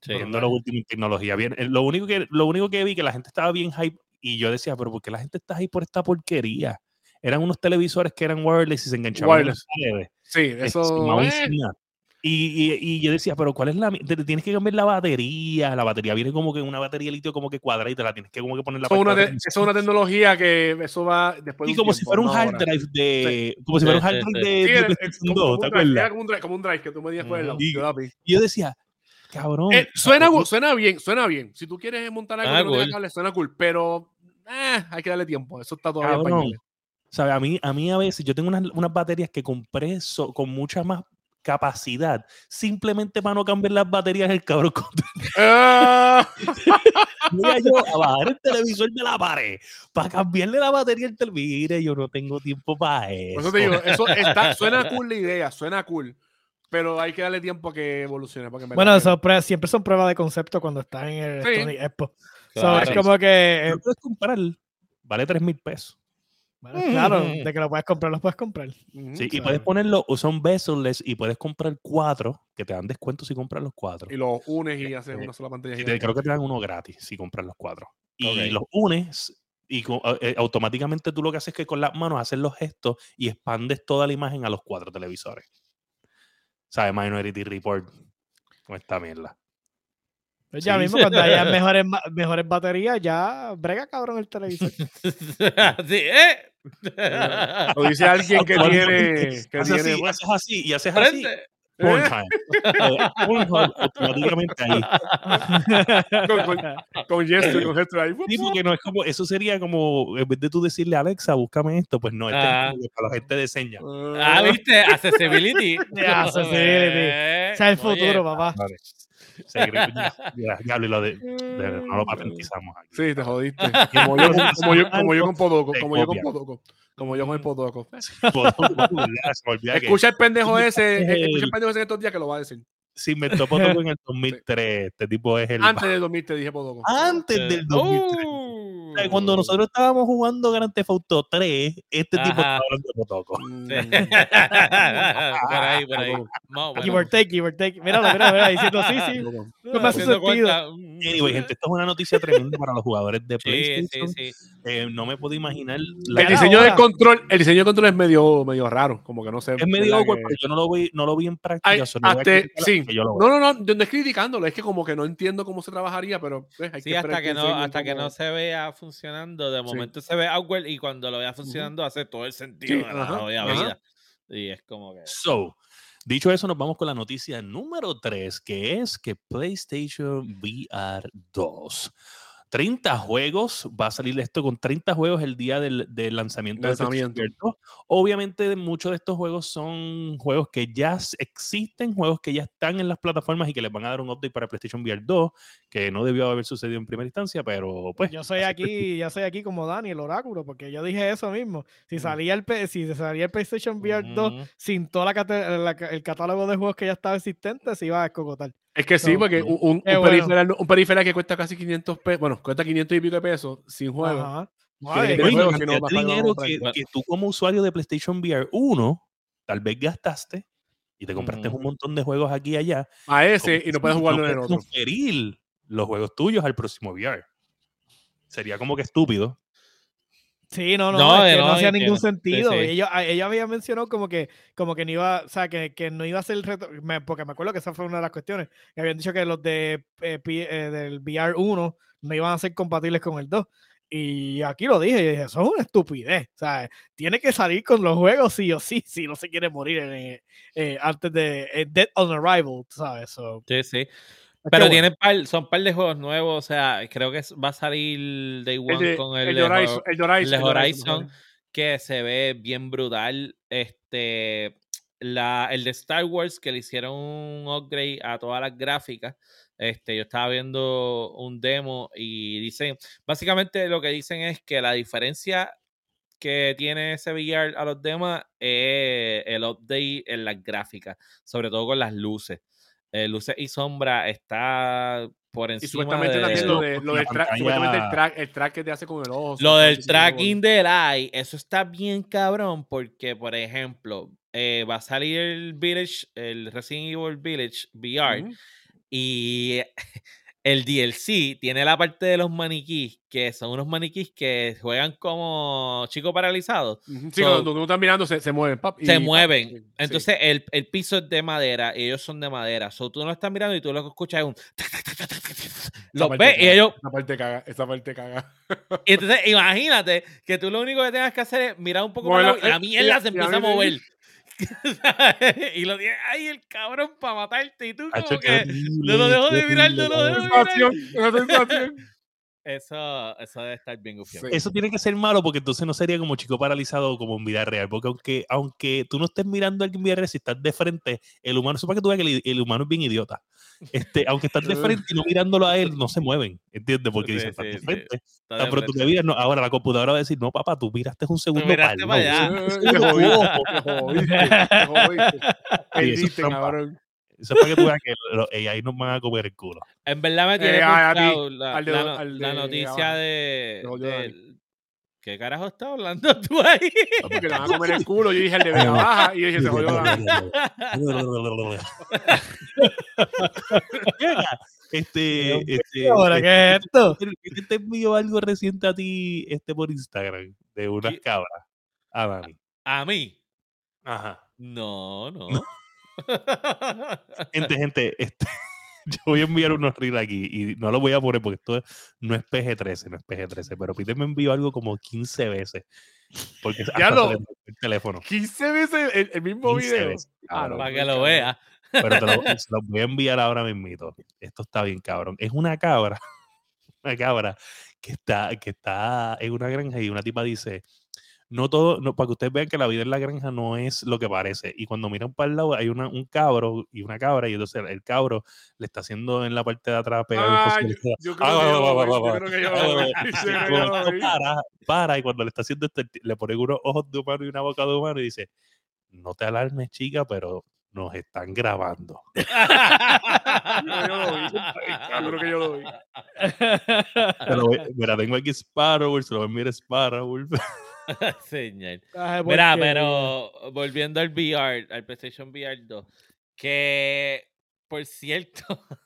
Sí. viendo lo último en tecnología. Bien, eh, lo, único que, lo único que vi que la gente estaba bien hype y yo decía, pero ¿por qué la gente está hype por esta porquería? Eran unos televisores que eran wireless y se enganchaban en Wireless. paredes. Sí, eso. mouse, eh. Y, y- y yo decía, pero ¿cuál es la...? Tienes que cambiar la batería. La batería viene como que una batería de litio como que cuadrada y te la tienes que como que poner la Eso es, una de eso es una tecnología que eso va después de Y como si fuera un hard drive de... Como si Sí, fuera un hard drive sí. de, de es- es PlayStation como, 2, como ¿te un drive, como un drive, que tú me el lado. Y-. Y yo decía, cabrón... Eh, suena, cabrón, gu- suena bien, suena bien. Si tú quieres montar algo Ah, que no cool. cable, suena cool, pero eh, hay que darle tiempo. Eso está todavía en Cabrón. pañales. ¿Sabe? A mí, a mí a veces yo tengo unas, unas baterías que compré so- con mucha más capacidad simplemente para no cambiar las baterías del cabrón. [laughs] Ah, Voy a yo a bajar el televisor de la pared para cambiarle la batería al televisor. Mire, yo no tengo tiempo para por eso. eso te digo, eso está, suena [laughs] cool la idea, suena cool, pero hay que darle tiempo a que evolucione. Verdad Bueno, eso siempre son pruebas de concepto cuando están en el Sí. Sony Expo. So, Claro. es como que, eh, Lo puedes comprar, vale 3 mil pesos. bueno, claro, Mm. de que lo puedes comprar, los puedes comprar. Sí, y puedes ponerlo, o son bezel-less y puedes comprar cuatro, que te dan descuento si compras los cuatro. Y los unes y haces Eh, una sola pantalla. Y te- creo que te dan uno gratis si compras los cuatro. Y los unes y eh, automáticamente tú lo que haces es que con las manos haces los gestos y expandes toda la imagen a los cuatro televisores. ¿Sabes? Minority Report con esta mierda. Pues ya Sí, mismo, sí. cuando haya [laughs] mejores, mejores baterías, ya brega cabrón el televisor. [laughs] sí, ¿eh? Lo dice alguien [laughs] que tiene. Que haces, tiene así, haces así y haces así. ¿Eh? Eh, [laughs] Pornhub automáticamente ahí. con, con, con gesto, con gesto ahí. Sí, porque no es como, eso sería como, en vez de tú decirle a Alexa, búscame esto, pues no, este es Ah. como que para la gente de señas. Ah, ¿viste? Accessibility. [laughs] Yeah, accessibility. [laughs] Eh, Ese es el oye, futuro, papá. Se cree- ya, ya, lo de, de- no lo patentizamos aquí. Sí, te jodiste. Como yo, como yo, como yo con Podoco. Como yo con. Podoco. Como yo con el [laughs] que Escucha el pendejo [laughs] ese. es Escucha el pendejo ese en estos días que lo va a decir. se inventó Potoco en [laughs] el 2003. Este tipo es el. Antes del 2000 te dije Podoco. Antes del 2003. Sea, Cuando nosotros estábamos jugando Grand Theft Auto 3, este tipo Ajá. estaba hablando de Potoco. [laughs] Mm, [laughs] por ahí, por ahí. Más o Give or take, give or take. Míralo, mira, mira, diciendo sí, sí. No me hace sentido. cuenta, Anyway, gente, esto es una noticia tremenda para los jugadores de Sí, PlayStation. sí, sí. Eh, no me puedo imaginar. El La, Era diseño del control, el diseño del control es medio, medio raro, como que no sé. es medio awkward, que- pero yo no lo vi, no lo vi en práctica. Ay, hasta- sí. yo lo. No, no, no, yo no es criticándolo, es que como que no entiendo cómo se trabajaría, pero pues, hay Sí, que hasta que no, hasta que no se vea funcionando, de Sí. momento se ve awkward y cuando lo vea funcionando hace todo el sentido Sí, de la ajá. vida. Y es como que. So, dicho eso, nos vamos con la noticia número 3, que es que PlayStation VR 2. 30 juegos, va a salir esto con 30 juegos el día del, del lanzamiento, de Lanzamiento. VR 2. Obviamente muchos de estos juegos son juegos que ya existen, juegos que ya están en las plataformas y que les van a dar un update para PlayStation VR 2, que no debió haber sucedido en primera instancia, pero pues... Yo soy aquí, yo soy aquí como Dani, el oráculo, porque yo dije eso mismo. Si salía el, P- si salía el PlayStation VR 2 Ujú. sin todo el catálogo de juegos que ya estaba existente, se iba a escogotar. Es que sí, No, porque un, un, Qué un bueno. periferal, un periferal que cuesta casi 500 pesos, bueno, cuesta 500 y pico de pesos sin juego. Ajá. Ay, Oye, no, más no dinero que, tú como usuario de PlayStation VR 1 tal vez gastaste y te compraste un montón de juegos aquí y allá. A ese y no puedes jugarlo en el otro. transferir los juegos tuyos al próximo VR. Sería como que estúpido. Sí, no, no, No, es que no no, hacía ningún sentido. sí. Ellos, a- ellos habían mencionado como que, como que no iba, o sea, que, que no iba a ser el reto, me- porque me acuerdo que esa fue una de las cuestiones, que habían dicho que los de eh, P- eh, del VR 1 no iban a ser compatibles con el 2. Y aquí lo dije, y dije, eso es una estupidez. O sea, tiene que salir con los juegos sí o sí, si no se quiere morir en, eh, antes de Dead on Arrival, ¿sabes? So, Sí, sí. Que Pero tienen par, son par de juegos nuevos, o sea, creo que va a salir Day El One de, con el, de Horizon. El de Horizon, que se ve bien brutal. Este, la, el de Star Wars, que le hicieron un upgrade a todas las gráficas. Este, yo estaba viendo un demo y dicen, básicamente lo que dicen es que la diferencia que tiene ese VR a los demás es el update en las gráficas, sobre todo con las luces. Eh, luces y sombra está por Y encima supuestamente de... lo, de, lo la del supuestamente el track, el track que te hace con el ojo. Lo del tracking del eye, eso está bien cabrón porque, por ejemplo, eh, va a salir el Village, el Resident Evil Village VR y [laughs] el DLC tiene la parte de los maniquís, que son unos maniquís que juegan como chicos paralizados. Sí, So- cuando tú estás mirando, se, se mueven. pap, y- se pap, mueven. sí. Entonces el, el piso es de madera y ellos son de madera. So, tú no estás mirando y tú lo que escuchas es un... Los ves y ellos... Esa parte caga, esa parte caga. y entonces imagínate que tú lo único que tengas que hacer es mirar un poco Bueno, para y la eh, mierda y- se empieza a mover. [laughs] y lo tienes ahí el cabrón para matarte y tú como que... no lo dejo de mirar, no lo dejo de mirar. Esa. Eso, eso debe estar bien gufiado. Sí. Eso tiene que ser malo porque entonces no sería como chico paralizado o como en vida real. Porque aunque, aunque tú no estés mirando a alguien en vida real, si estás de frente, el humano, para que tú veas que el, el humano es bien idiota. Este, [laughs] aunque estás de frente y no mirándolo a él, no se mueven. ¿Entiendes? Porque Sí, dicen, estás sí, de sí. frente. Está Tan pronto miras, no, ahora la computadora va a decir, no, papá, tú miraste un segundo para lado". allá. Te [laughs] jodiste, te jodiste, Perdiste, cabrón. Eso es para que tú veas que los AI nos van a comer el culo. En verdad me tiene Eh, a- a ti, frustrado la, de- la la de noticia de, del- ¿Qué carajo estás hablando tú ahí? Porque le van a comer el culo. Yo dije el de Vega Baja y yo dije se jodió. Llega, [laughs] este, este, Ahora, este, ¿qué es esto? ¿Quién te envió algo reciente a ti este, por Instagram de unas ¿Qui- cabras? A Dani. A mí. Ajá. No, no. [laughs] [laughs] Gente, gente, este, [laughs] yo voy a enviar unos reels aquí y no lo voy a poner porque esto no es PG-13, no es PG-13, pero Peter me envió algo como 15 veces. Porque Ya lo- el teléfono. 15 veces el, el mismo 15 video. veces, Ah, cabrón. Para que lo vea. Pero te lo, [laughs] se lo voy a enviar ahora mismito. Esto está bien, cabrón. Es una cabra, una cabra que está, que está en una granja y una tipa dice, no todo, no, para que ustedes vean que la vida en la granja no es lo que parece. Y cuando miran para el lado hay una, un cabro y una cabra y entonces el cabro le está haciendo en la parte de atrás pegar fósforo. yo, [laughs] [laughs] para, para y cuando le está haciendo esto, le pone unos ojos de humano y una boca de humano y dice, no te alarmes chica, pero nos están grabando. Yo creo que yo lo vi. Mira, tengo aquí Sparrow, se lo voy a a Sparrow. [laughs] Señor. Ay, Mira, pero volviendo al VR, al PlayStation VR 2, que por cierto, [laughs]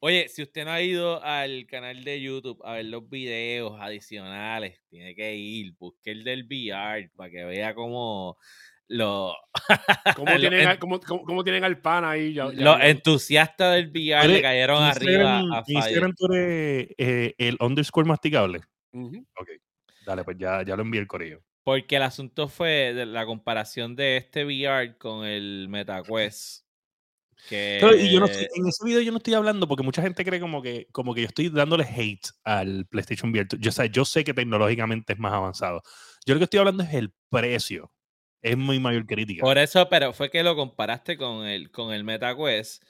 oye, si usted no ha ido al canal de YouTube a ver los videos adicionales, tiene que ir, busque el del VR para que vea cómo lo, [laughs] ¿Cómo Lo- tienen, en- cómo, cómo- cómo tienen al pana ahí? Ya, ya- los ya- entusiastas del VR le cayeron arriba a. Instagram tú eres eh, el underscore masticable. Ujú. Dale, pues ya, ya lo envié el correo. Porque el asunto fue de la comparación de este VR con el MetaQuest. Que y yo no estoy- en ese video yo no estoy hablando porque mucha gente cree como que, como que yo estoy dándole hate al PlayStation VR. Yo, sé- yo sé que tecnológicamente es más avanzado. Yo lo que estoy hablando es el precio. Es muy mayor crítica. Por eso, pero fue que lo comparaste con el, con el MetaQuest,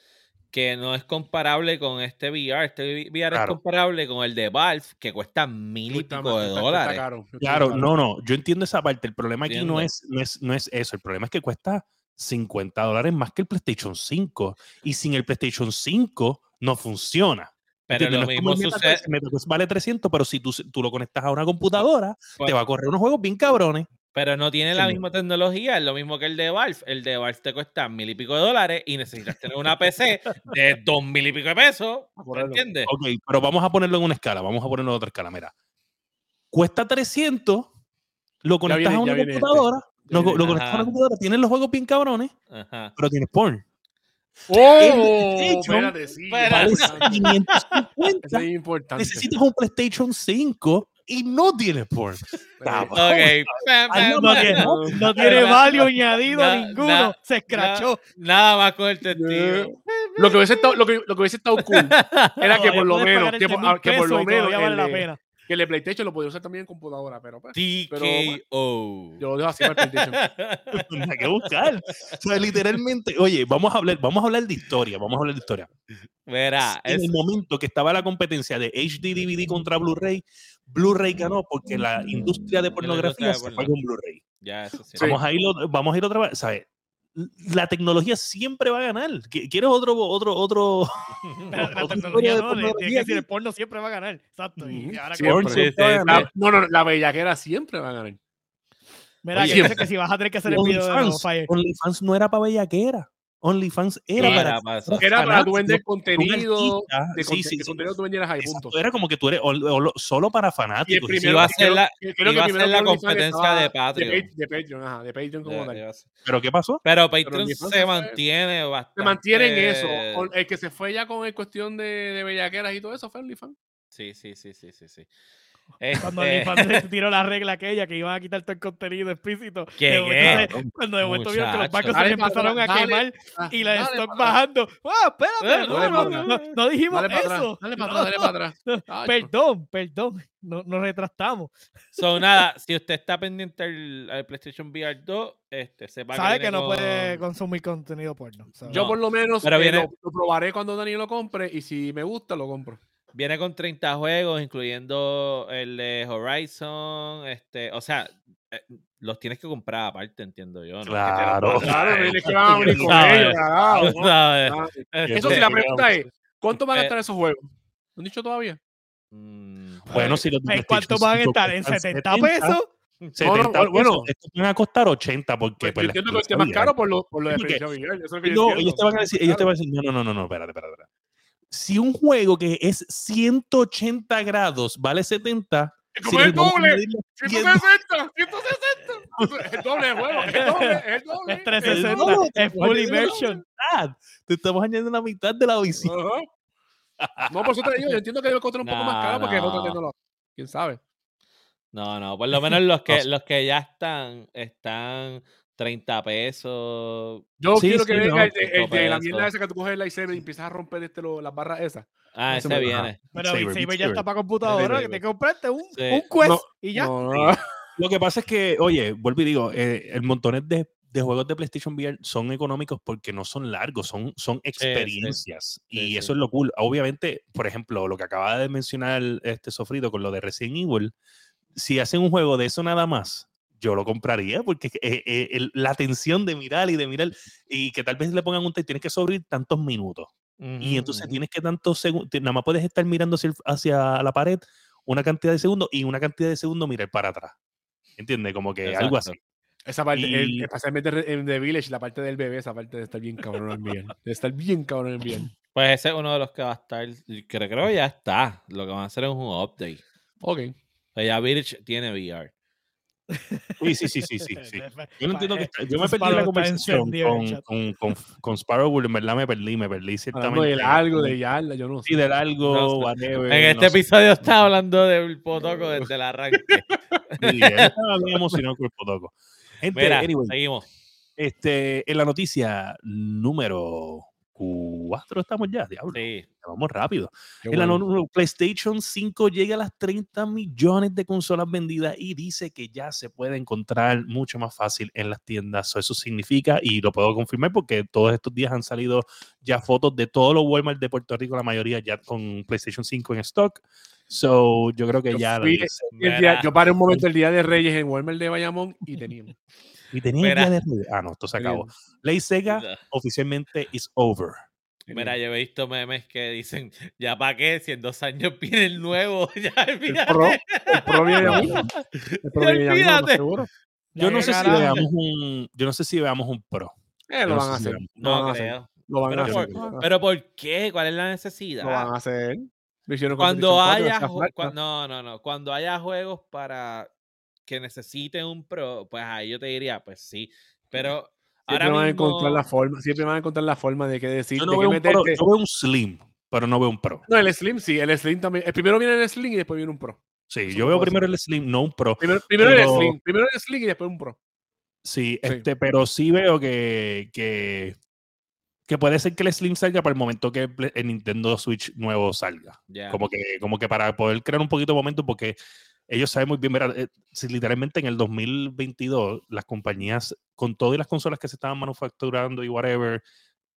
que no es comparable con este VR. Este VR es comparable con el de Valve, que cuesta mil y pico de está- está dólares. caro, está Claro, caro. no, no, yo entiendo esa parte. El problema aquí no es, no, es, no es eso. El problema es que cuesta 50 dólares más que el PlayStation 5. Y sin el PlayStation 5 no funciona. Pero ¿entiendes? lo No es como mismo el sucede. Vale 300, pero si tú, tú lo conectas a una computadora, Pues- te va a correr unos juegos bien cabrones. Pero no tiene la misma tecnología, es lo mismo que el de Valve. El de Valve te cuesta mil y pico de dólares y necesitas tener una PC de dos mil y pico de pesos. ¿Me correrlo. entiendes? Ok, pero vamos a ponerlo en una escala, vamos a ponerlo en otra escala. Mira, cuesta 300, lo conectas viene- a una este. computadora, lo, conectas a una computadora, tienes los juegos bien cabrones, Ajá. pero tienes porn. ¡Oh! PlayStation Espérate, sí. Vale [laughs] importante. 550. Eso es importante. Necesitas un PlayStation 5 y no tienes porn. Cabrón. Ok. Algo No tiene, no, [laughs] no tiene value añadido na- ninguno. na- se escrachó. Nada más con el testigo. Lo que hubiese estado, lo que, lo que hubiese estado cool [laughs] era que por lo menos, que por, que por lo menos vale la pena. que el de PlayStation lo podía usar también en computadora, pero pues, TKO. yo lo dejo así para el PlayStation. [laughs] Hay que buscar. O sea, literalmente, oye, vamos a hablar, vamos a hablar de historia, vamos a hablar de historia. Verá, en es, el momento que estaba la competencia de HD DVD contra Blu-ray, Blu-ray ganó porque la industria de La pornografía de se fue con Blu-ray. ya eso sí. Vamos a ir, vamos a ir otra vez, ¿sabes? La tecnología siempre va a ganar. ¿Qui- ¿Quieres otro, otro, otro? [laughs] La otra tecnología historia de no, de- decir, aquí? el porno siempre va a ganar. Exacto. Y Ujú, ahora que- siempre. La- no, no, la bellaquera siempre va a ganar. Mira, Oye, que dice que si vas a tener que hacer el video de. OnlyFans no era para bellaquera. OnlyFans era Era para, para eso. Era para tú vender contenido. De, Sí, sí, de sí. contenido tú vendieras ahí, punto. Exacto, Era como que tú eres ol- ol- solo para fanáticos. primero iba a ser la- creo iba a ser competencia de Patreon. De, Pa- de Patreon, ajá, de Patreon como tal. ¿Pero qué pasó? Pero Patreon se se- mantiene bastante. Se mantienen eso. O- El que se fue ya con el cuestión de, de bellaqueras y todo eso fue OnlyFans. Sí, sí, sí, sí, sí, sí. Cuando Este, OnlyFans se tiró la regla aquella que iban a quitar todo el contenido explícito. ¿Qué, de momento se- cuando de momento vieron que los bancos se Dale para empezaron a atrás, dale. quemar Ah, y la stock bajando. ¡Ah, espérate! Eh, no, no, no, no, no dijimos Dale para atrás, eso. dale para atrás, dale para atrás. Tacho. Perdón, perdón. No, nos retractamos. So, nada, si usted está pendiente al, al PlayStation VR 2, este, sepa Sabe viene que no con- puede consumir contenido porno. so- Yo por lo menos pero eh, viene- lo, lo probaré cuando Dani lo compre y si me gusta lo compro. Viene con 30 juegos, incluyendo el de Horizon. Este, o sea, eh, los tienes que comprar aparte, entiendo yo. ¿no? Claro. Claro, es que van a venir con ellos, Este, Eso sí, la pregunta es, ¿cuánto van a Eh, estar esos juegos? ¿No han dicho todavía? mm, Bueno, si los ¿En cuánto van a estar? ¿En 70 pesos? 70 No, no, bueno. Estos van a costar 80 porque Pues, pues, yo entiendo que experiencia más caro por lo, por lo de porque- es No, ellos te van a decir, ellos te van a decir, no, no, no, no, no, espérate, espérate, espérate. Si un juego que es 180 grados vale 70, como si el vamos a doble, medir los 160, 160. Es el doble de juego, es el doble, es [laughs] el doble. Es 360. no, Es full immersion. te estamos añadiendo la mitad de la visión. Ajá. No, por eso te digo, yo entiendo que debe costar un poco más No, caro porque es otra no. tecnología. ¿Quién sabe? No, no, por lo menos los que, [laughs] los que ya están, están 30 pesos. Yo Sí, quiero que sí, venga no, el, de- el de la mierda esa que tú coges el lightsaber y empiezas a romper este, lo- las barras esas. Ah, Ese ese me- viene. Pero Saber, Beat Beat Saber ya está para computadora. Que te compraste un, Sí. un Quest No, y ya. No, no. [laughs] Lo que pasa es que, oye, vuelvo y digo, eh, el montones de, de juegos de PlayStation VR son económicos porque no son largos, son, son experiencias. Sí, y sí. eso es lo cool. Obviamente, por ejemplo, lo que acaba de mencionar este sofrido con lo de Resident Evil, si hacen un juego de eso nada más, yo lo compraría porque eh, eh, la tensión de mirar y de mirar y que tal vez le pongan un te tienes que sobrevivir tantos minutos. Y entonces tienes que tantos segundos, nada más puedes estar mirando hacia, la pared una cantidad de segundos y una cantidad de segundos mirar para atrás. ¿Entiendes? Como que algo así. Esa parte, el- especialmente en The Village, la parte del bebé, esa parte de estar bien cabrón en bien. De estar bien cabrón en bien. [laughs] Pues ese es uno de los que va a estar. Creo, creo que ya está. Lo que van a hacer es un update. Ok. O sea, ya Village tiene VR. Sí, sí, sí, sí, sí. [laughs] sí. Yo no entiendo que está- yo me perdí la conversación con, con, con, con Sparrow, en verdad me perdí, me perdí Hablando ciertamente. de largo, de yarda, yo no sé. Sí, de largo, No sé. whatever. En este no sé. episodio está hablando del potoco desde el arranque. [laughs] Sí, estaba bien emocionado con el potoco. Gente, Mira, anyway, seguimos. este, en la noticia número 4 estamos ya, diablo. Sí. Vamos rápido. Qué En la bueno. no- PlayStation 5 llega a las 30 millones de consolas vendidas y dice que ya se puede encontrar mucho más fácil en las tiendas. So, Eso significa, y lo puedo confirmar porque todos estos días han salido ya fotos de todos los Walmart de Puerto Rico, la mayoría ya con PlayStation 5 en stock. So, yo creo que Yo ya. fui- les- El día- Mira. yo paré un momento el día de Reyes en Walmart de Bayamón y teníamos. Y tenía el Mira. día de Reyes. Ah, no, esto se acabó. Ley Sega oficialmente is over. Mira, yo he visto memes que dicen, ya para qué, si en dos años viene el nuevo, [laughs] ya El olvídate. Pro, el Pro viene ya mismo. [laughs] El Pro viene ya olvídate. seguro. Yo Ya no sé si veamos un, yo no sé si veamos un Pro. Eh, lo no van a si Lo van No a hacer. creo. Lo van a Pero hacer. por- lo van a hacer. Pero ¿por qué? ¿Cuál es la Lo necesidad? van a hacer. Lo Cuando 4, haya hacía ju- falta. cua- no, no, no. Cuando haya juegos para que necesiten un pro, pues ahí yo te diría, pues sí. Pero Siempre ahora van a mismo, encontrar la forma, siempre van a encontrar la forma de qué decir, Yo de no qué veo un Pro, yo veo un Slim, pero no veo un Pro. No, el Slim sí, el Slim también. El primero viene el Slim y después viene un Pro. Sí, Eso yo veo primero ser. el Slim, no un Pro. Primero, primero el Pero- Slim, primero el Slim y después un Pro. Sí, Sí. este, pero sí veo que, que, que puede ser que el Slim salga para el momento que el el Nintendo Switch nuevo salga. ya. Como que, como que para poder crear un poquito de momento, porque ellos saben muy bien, mira, eh, si literalmente en el 2022 las compañías, con todas las consolas que se estaban manufacturando y whatever,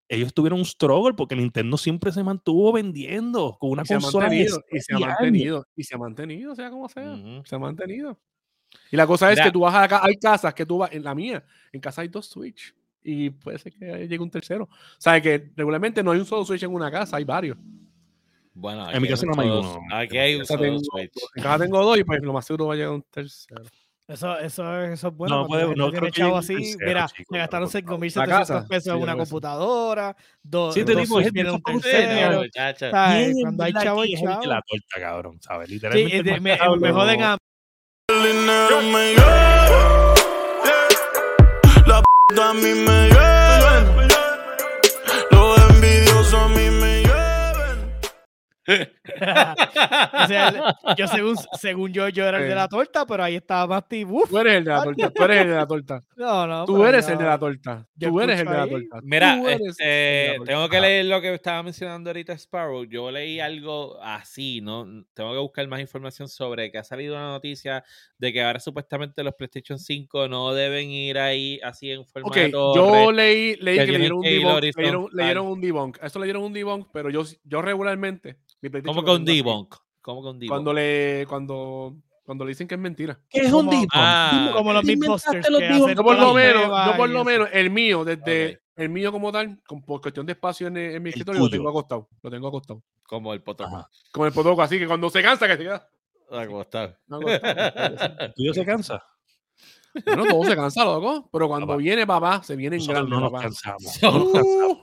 ellos tuvieron un struggle porque Nintendo siempre se mantuvo vendiendo con una Y se consola. mantenido, y se ha mantenido, y se ha mantenido, sea como sea. Ujú. Se ha mantenido. Y la cosa es Mira. que tú vas a acá, hay casas que tú vas, en la mía, en casa hay dos Switch. Y puede ser que llegue un tercero. O sea, que regularmente no hay un solo Switch en una casa, hay varios. Bueno, En mi aquí caso hay no hay un uno. Aquí hay un solo tengo- Switch. En casa tengo dos y pues lo más seguro va a llegar un tercero. Eso, eso, eso es bueno. No, puede- no, creo que así. tercero, Mira, chicos, me gastaron pero por favor. 5.700 casa, pesos sí, en una sí. computadora, dos, Sí, te dos digo, gente, vienen un Sí, tercero. muchacha. ¿sabes? ¿Quién Cuando hay chavo, hay de chavo. la torta, cabrón, ¿sabes? Sí, Literalmente. más me, caro, me joden a me la p a mí me O sea, el- yo según, [laughs] según yo, yo era el de Eh. la torta, pero ahí estaba Masti. Uf, Tú eres el de la torta. Tú eres el de la torta. [laughs] no, no. Tú eres el de la torta. yo Tú eres el de la ahí. torta. Mira, este, torta. tengo que leer lo que estaba mencionando ahorita Sparrow. Yo leí algo así, ¿no? Tengo que buscar más información sobre que ha salido una noticia de que ahora supuestamente los PlayStation 5 no deben ir ahí así en forma Ok, de torre. yo leí, leí que que, tienen leyeron un debunk. horizontal. Leyeron, leyeron un debunk. Esto leyeron un debunk, pero yo, yo regularmente. ¿Cómo que un debunk? ¿Cómo que un debunk? Cuando le, cuando, cuando le dicen que es mentira. ¿Qué es un debunk? Ah, Como los ¿tú Mythbusters Yo por lo menos, yo por lo menos, el mío, desde el mío como tal, con, por cuestión de espacio en, en mi escritorio, lo tengo acostado. Lo tengo acostado. Como el poto. Ajá. Como el potoco, así que cuando se cansa, que se queda. Acostado. no acostado. [laughs] ¿El tuyo se cansa? bueno, todo se cansa, loco. Pero cuando Papá. viene papá, se viene en grande, no nos papá. cansamos. No nos [laughs] cansamos.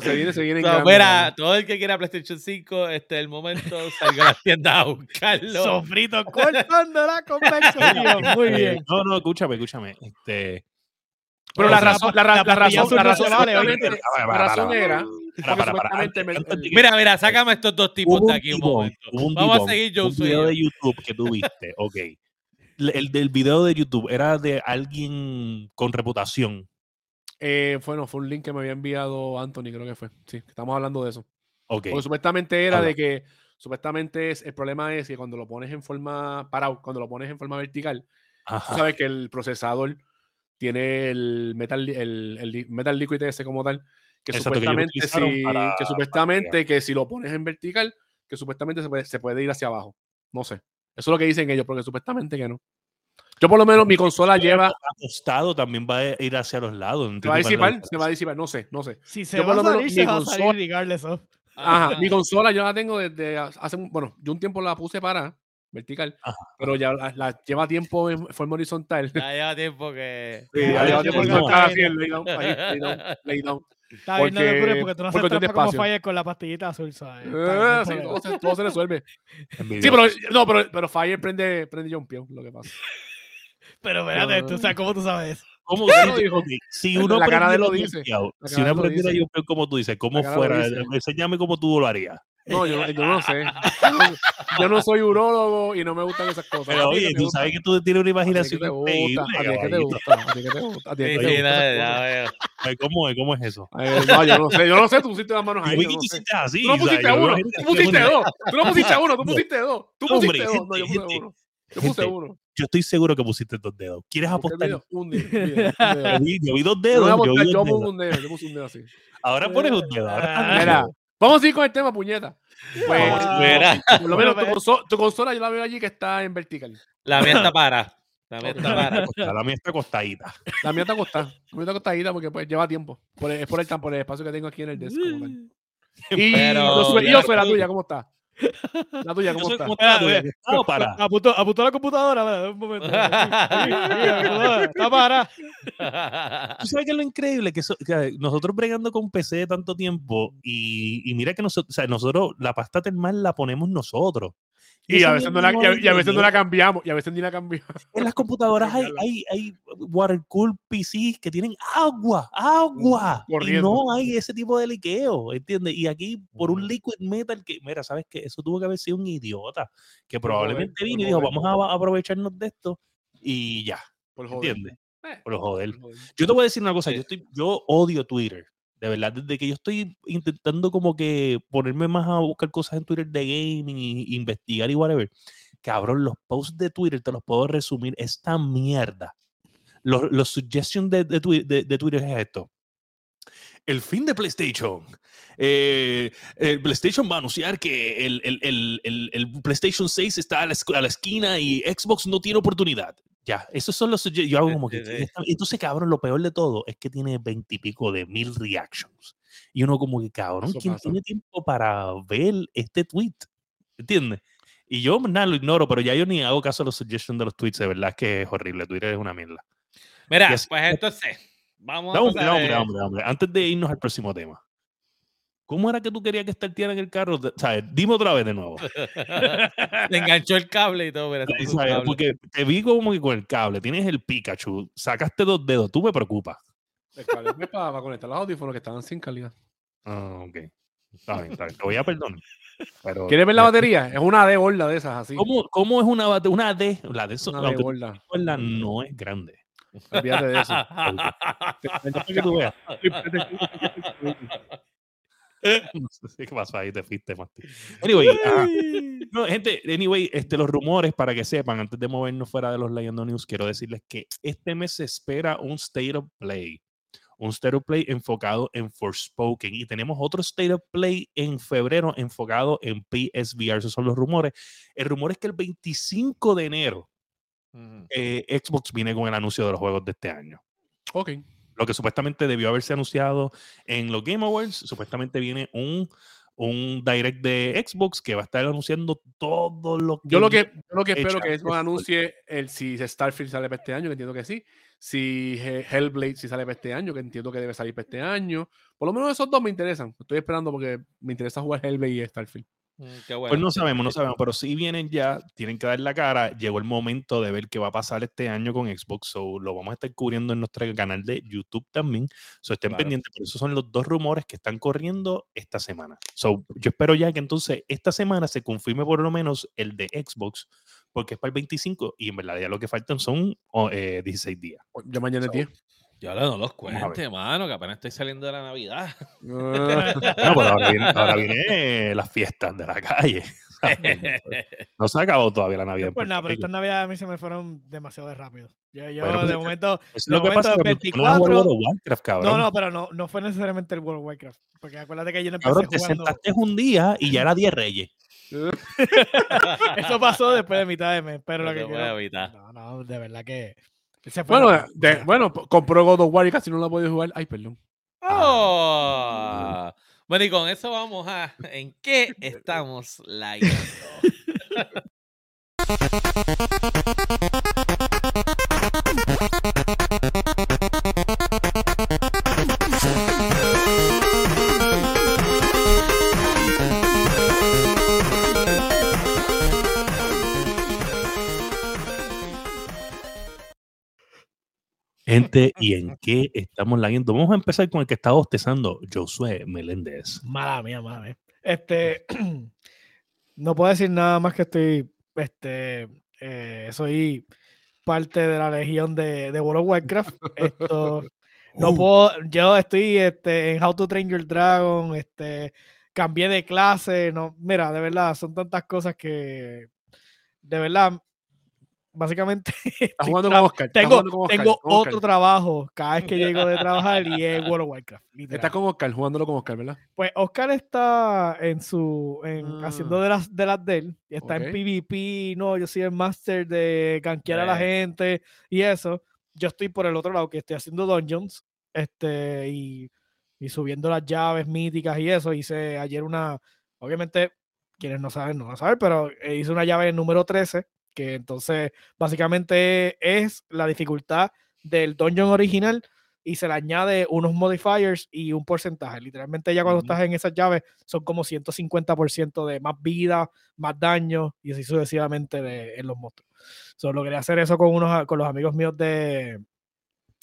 Se viene, se viene So, mira, todo el que quiera PlayStation 5, este es el momento, salga a la tienda a buscarlo. Sofrito cortando la [laughs] conversación. Muy bien. No, no, escúchame, escúchame. Este, Pero la razón, la la, ra- pa- la razón, la razón, la para, razón era, Mira, mira, sácame estos dos tipos de un aquí un momento. un Vamos a seguir un Josué. video de YouTube que tú viste, ok. El del video de YouTube era de alguien con reputación. Eh, bueno, fue un link que me había enviado Anthony, creo que fue. Sí, estamos hablando de eso. Porque supuestamente era Habla. de que, supuestamente es, el problema es que cuando lo pones en forma parado, cuando lo pones en forma vertical, tú sabes que el procesador tiene el metal, el, el metal liquid ese como tal, que Exacto, que supuestamente, utilizaron si, para- que supuestamente que si lo pones en vertical, que supuestamente se puede, se puede ir hacia abajo. No sé. Eso es lo que dicen ellos, porque supuestamente que no. Yo por lo menos mi consola lleva, Acostado también va a ir hacia los lados. no se va a disipar, se va a disipar, no sé, no sé. Si se Yo va por a lo menos salir, se mi va a salir consola- regardless of. Ajá, mi [laughs] consola yo la tengo desde hace, un- bueno, yo un tiempo la puse para vertical, Ajá, pero ya la, la lleva tiempo en forma horizontal. Ya lleva tiempo que. [laughs] Sí, Ya, lleva tiempo está así, el lay down, ahí, lay down, lay down. Está bien, no te apures Porque- porque tú no haces trampa como con la pastillita azul, ¿sabes? Sí, problema. todo, se, todo se resuelve. [laughs] Sí, pero no, pero, pero Fire prende, prende John Pio, lo que pasa. Pero espérate, tú sabes cómo tú sabes eso. ¿Cómo [laughs] si, lo dijo. ok, si La uno cara de lo aprendiera dice. Si uno aprendiera. Yompiao como tú dices, ¿cómo fuera? Enséñame cómo tú lo harías. No, yo, yo no sé. [laughs] Yo no, soy urólogo y no me gustan esas cosas. Pero oye, tú gusta, sabes que tú tienes una imaginación te gusta, increíble, a ti que te caballito. gusta, a ti que te gusta, a ti Sí, que sí, te la- gusta. la veo. Ay, ¿Cómo es? ¿Cómo es eso? Eh, no, yo no sé, yo no sé, tú pusiste las manos ahí. yo no sé. así. Tú no pusiste uno, tú pusiste dos. Tú no pusiste uno, tú pusiste dos. Tú pusiste dos. No, gente, yo puse uno. Yo uno. Yo estoy seguro que pusiste dos dedos. ¿Quieres apostar? video, Un dedo, un [laughs] dedo, un dedo. Yo vi, yo vi dos Yo dedos. Yo, vi yo puse un dedo, yo puse un dedo así. Ahora pones un dedo. Ahora Ah, Mira, vamos a ir con el tema, puñeta. Pues, Ah, [laughs] por lo menos tu, Pero, conso- tu consola yo la veo allí que está en vertical. la mía está para. La mía está para. La mía está acostadita. La mía está acostada. La mía está acostadita porque pues lleva tiempo. Por el- es por el, por el espacio que tengo aquí en el desk. como tal. Y [laughs] Pero, y ya Josué, la tuya, ¿cómo está? La tuya, ¿cómo está? está, tuya, ¿está para? Apuntó, apuntó la computadora, ¿verdad? Un momento. [laughs] Está para. ¿Tú sabes qué es lo increíble? Que, que nosotros bregando con PC tanto tiempo y, y mira que nosotros, o sea, nosotros la pasta termal la ponemos nosotros. Y a veces no la, y a, es y a veces no la cambiamos. Y a veces ni la cambiamos. En las computadoras hay, [laughs] hay, hay water cool PCs que tienen agua, agua. Y no hay ese tipo de liqueo, ¿entiendes? Y aquí por un liquid metal que, mira, ¿sabes qué? Eso tuvo que haber sido un idiota que joder, probablemente vino y dijo, vamos a aprovecharnos de esto y ya, Por joder. ¿entiendes? Eh, Por joder. Yo te voy a decir una cosa, yo, estoy, yo odio Twitter. De verdad, desde que yo estoy intentando como que ponerme más a buscar cosas en Twitter de gaming y investigar y whatever. Cabrón, los posts de Twitter te los puedo resumir. Esta mierda. Los, los suggestions de, de, Twi- de- de Twitter es esto. El fin de PlayStation. Eh, el PlayStation va a anunciar que el, el- el- el- PlayStation 6 está a la esquina y Xbox no tiene oportunidad. Ya, esos son los Yo hago como que. Entonces, cabrón, lo peor de todo es que tiene veintipico de mil reactions. Y uno, como que, cabrón, Eso ¿quién pasa. tiene tiempo para ver este tweet? ¿Entiendes? Y yo, nada, lo ignoro, pero ya yo ni hago caso a los suggestions de los tweets, de verdad es que es horrible. Twitter es una mierda. Mira, así- pues entonces, vamos No, a hombre, de- hombre, hombre. Antes de [laughs] irnos al próximo tema. ¿Cómo era que tú querías que starteara en el carro? O sea, dime otra vez de nuevo. [laughs] Le enganchó el cable y todo. ¿sabes? cable. Porque te vi como que con el cable, tienes el Pikachu, sacaste dos dedos, tú me preocupas. El cable es para, para conectar los audífonos que estaban sin calidad. Ah, ok. Está bien, está bien. Te voy a perdonar. Pero, ¿Quieres ver la batería? Es una D gorda de esas, así. ¿Cómo, cómo es una bate- una D? La de eso, Una D gorda. no es grande. Olvídate de eso. [laughs] Que tú veas. [laughs] [laughs] No sé qué pasó ahí, te fuiste, Mati. Anyway. No, gente, anyway, este, los rumores, para que sepan, antes de movernos fuera de los Leyendo News, quiero decirles que este mes se espera un State of Play. Un State of Play enfocado en Forspoken. Y tenemos otro State of Play en febrero enfocado en PSVR. Esos son los rumores. El rumor es que el 25 de enero eh, Xbox viene con el anuncio de los juegos de este año. Ok. Lo que supuestamente debió haberse anunciado en los Game Awards, supuestamente viene un, un direct de Xbox que va a estar anunciando todo lo que. Yo lo que, yo lo que espero que eso es- anuncie el, si Starfield sale para este año, que entiendo que sí. Si He- Hellblade si sale para este año, que entiendo que debe salir para este año. Por lo menos esos dos me interesan. Estoy esperando porque me interesa jugar Hellblade y Starfield. Mm, Qué bueno. Pues no sabemos, no sabemos, pero si vienen ya, tienen que dar la cara. Llegó el momento de ver qué va a pasar este año con Xbox. So, lo vamos a estar cubriendo en nuestro canal de YouTube también. So, estén Claro. pendientes, por eso son los dos rumores que están corriendo esta semana. So, yo espero ya que entonces esta semana se confirme por lo menos el de Xbox, porque es para el 25 y en verdad ya lo que faltan son oh, eh, 16 días. Ya mañana es So, 10. Yo ahora no los cuente, mano, que apenas estoy saliendo de la Navidad. [laughs] No, pero ahora viene, ahora viene las fiestas de la calle. [laughs] No se ha acabado todavía la Navidad. Pues nada, pero estas navidades a mí se me fueron demasiado de rápido. Yo, yo Bueno, de momento, es de lo que momento pasa del cuando tú no has jugado 24 World of Warcraft, cabrón. no, no, pero no, no fue necesariamente el World of Warcraft. Porque acuérdate que yo no empecé Cabrón, te jugando. sentaste un día y ya era 10 reyes. [laughs] Eso pasó después de mitad de mes. Pero No lo que quiero-. No, no, de verdad que. Se fue Bueno, rápido. de- bueno, compró God of War y casi no la ha podido jugar. Ay, perdón. Oh. Bueno, y con eso vamos a ¿En qué [laughs] estamos like? [laughs] Gente, [laughs] ¿y en qué estamos leyendo? Vamos a empezar con el que está bostezando, Josué Meléndez. Mala mía, mala mía. Este. [clears throat] no puedo decir nada más que estoy. Este. eh, soy parte de la legión de, de World of Warcraft. Esto. [laughs] No puedo, yo estoy este, en How to Train Your Dragon, este, cambié de clase, no, mira, de verdad, son tantas cosas que, de verdad, básicamente, [laughs] jugando con Oscar. tengo, jugando con Oscar, tengo con Oscar. otro trabajo cada vez que llego de trabajar y es [laughs] World of Warcraft. literal. Estás con Oscar, jugándolo con Oscar, ¿verdad? Pues Oscar está en su, en, haciendo Ah. de las de las de él, y está Ok. en PvP, no, yo soy el máster de gankear a la gente y eso. Yo estoy por el otro lado, que estoy haciendo dungeons, este, y, y subiendo las llaves míticas y eso. Hice ayer una, obviamente, quienes no saben, no van a saber, pero eh, hice una llave número 13, que entonces básicamente es la dificultad del dungeon original y se le añade unos modifiers y un porcentaje. Literalmente ya cuando Ujú. estás en esas llaves son como 150% de más vida, más daño y así sucesivamente de, en los monstruos. Solo quería hacer eso con unos con los amigos míos de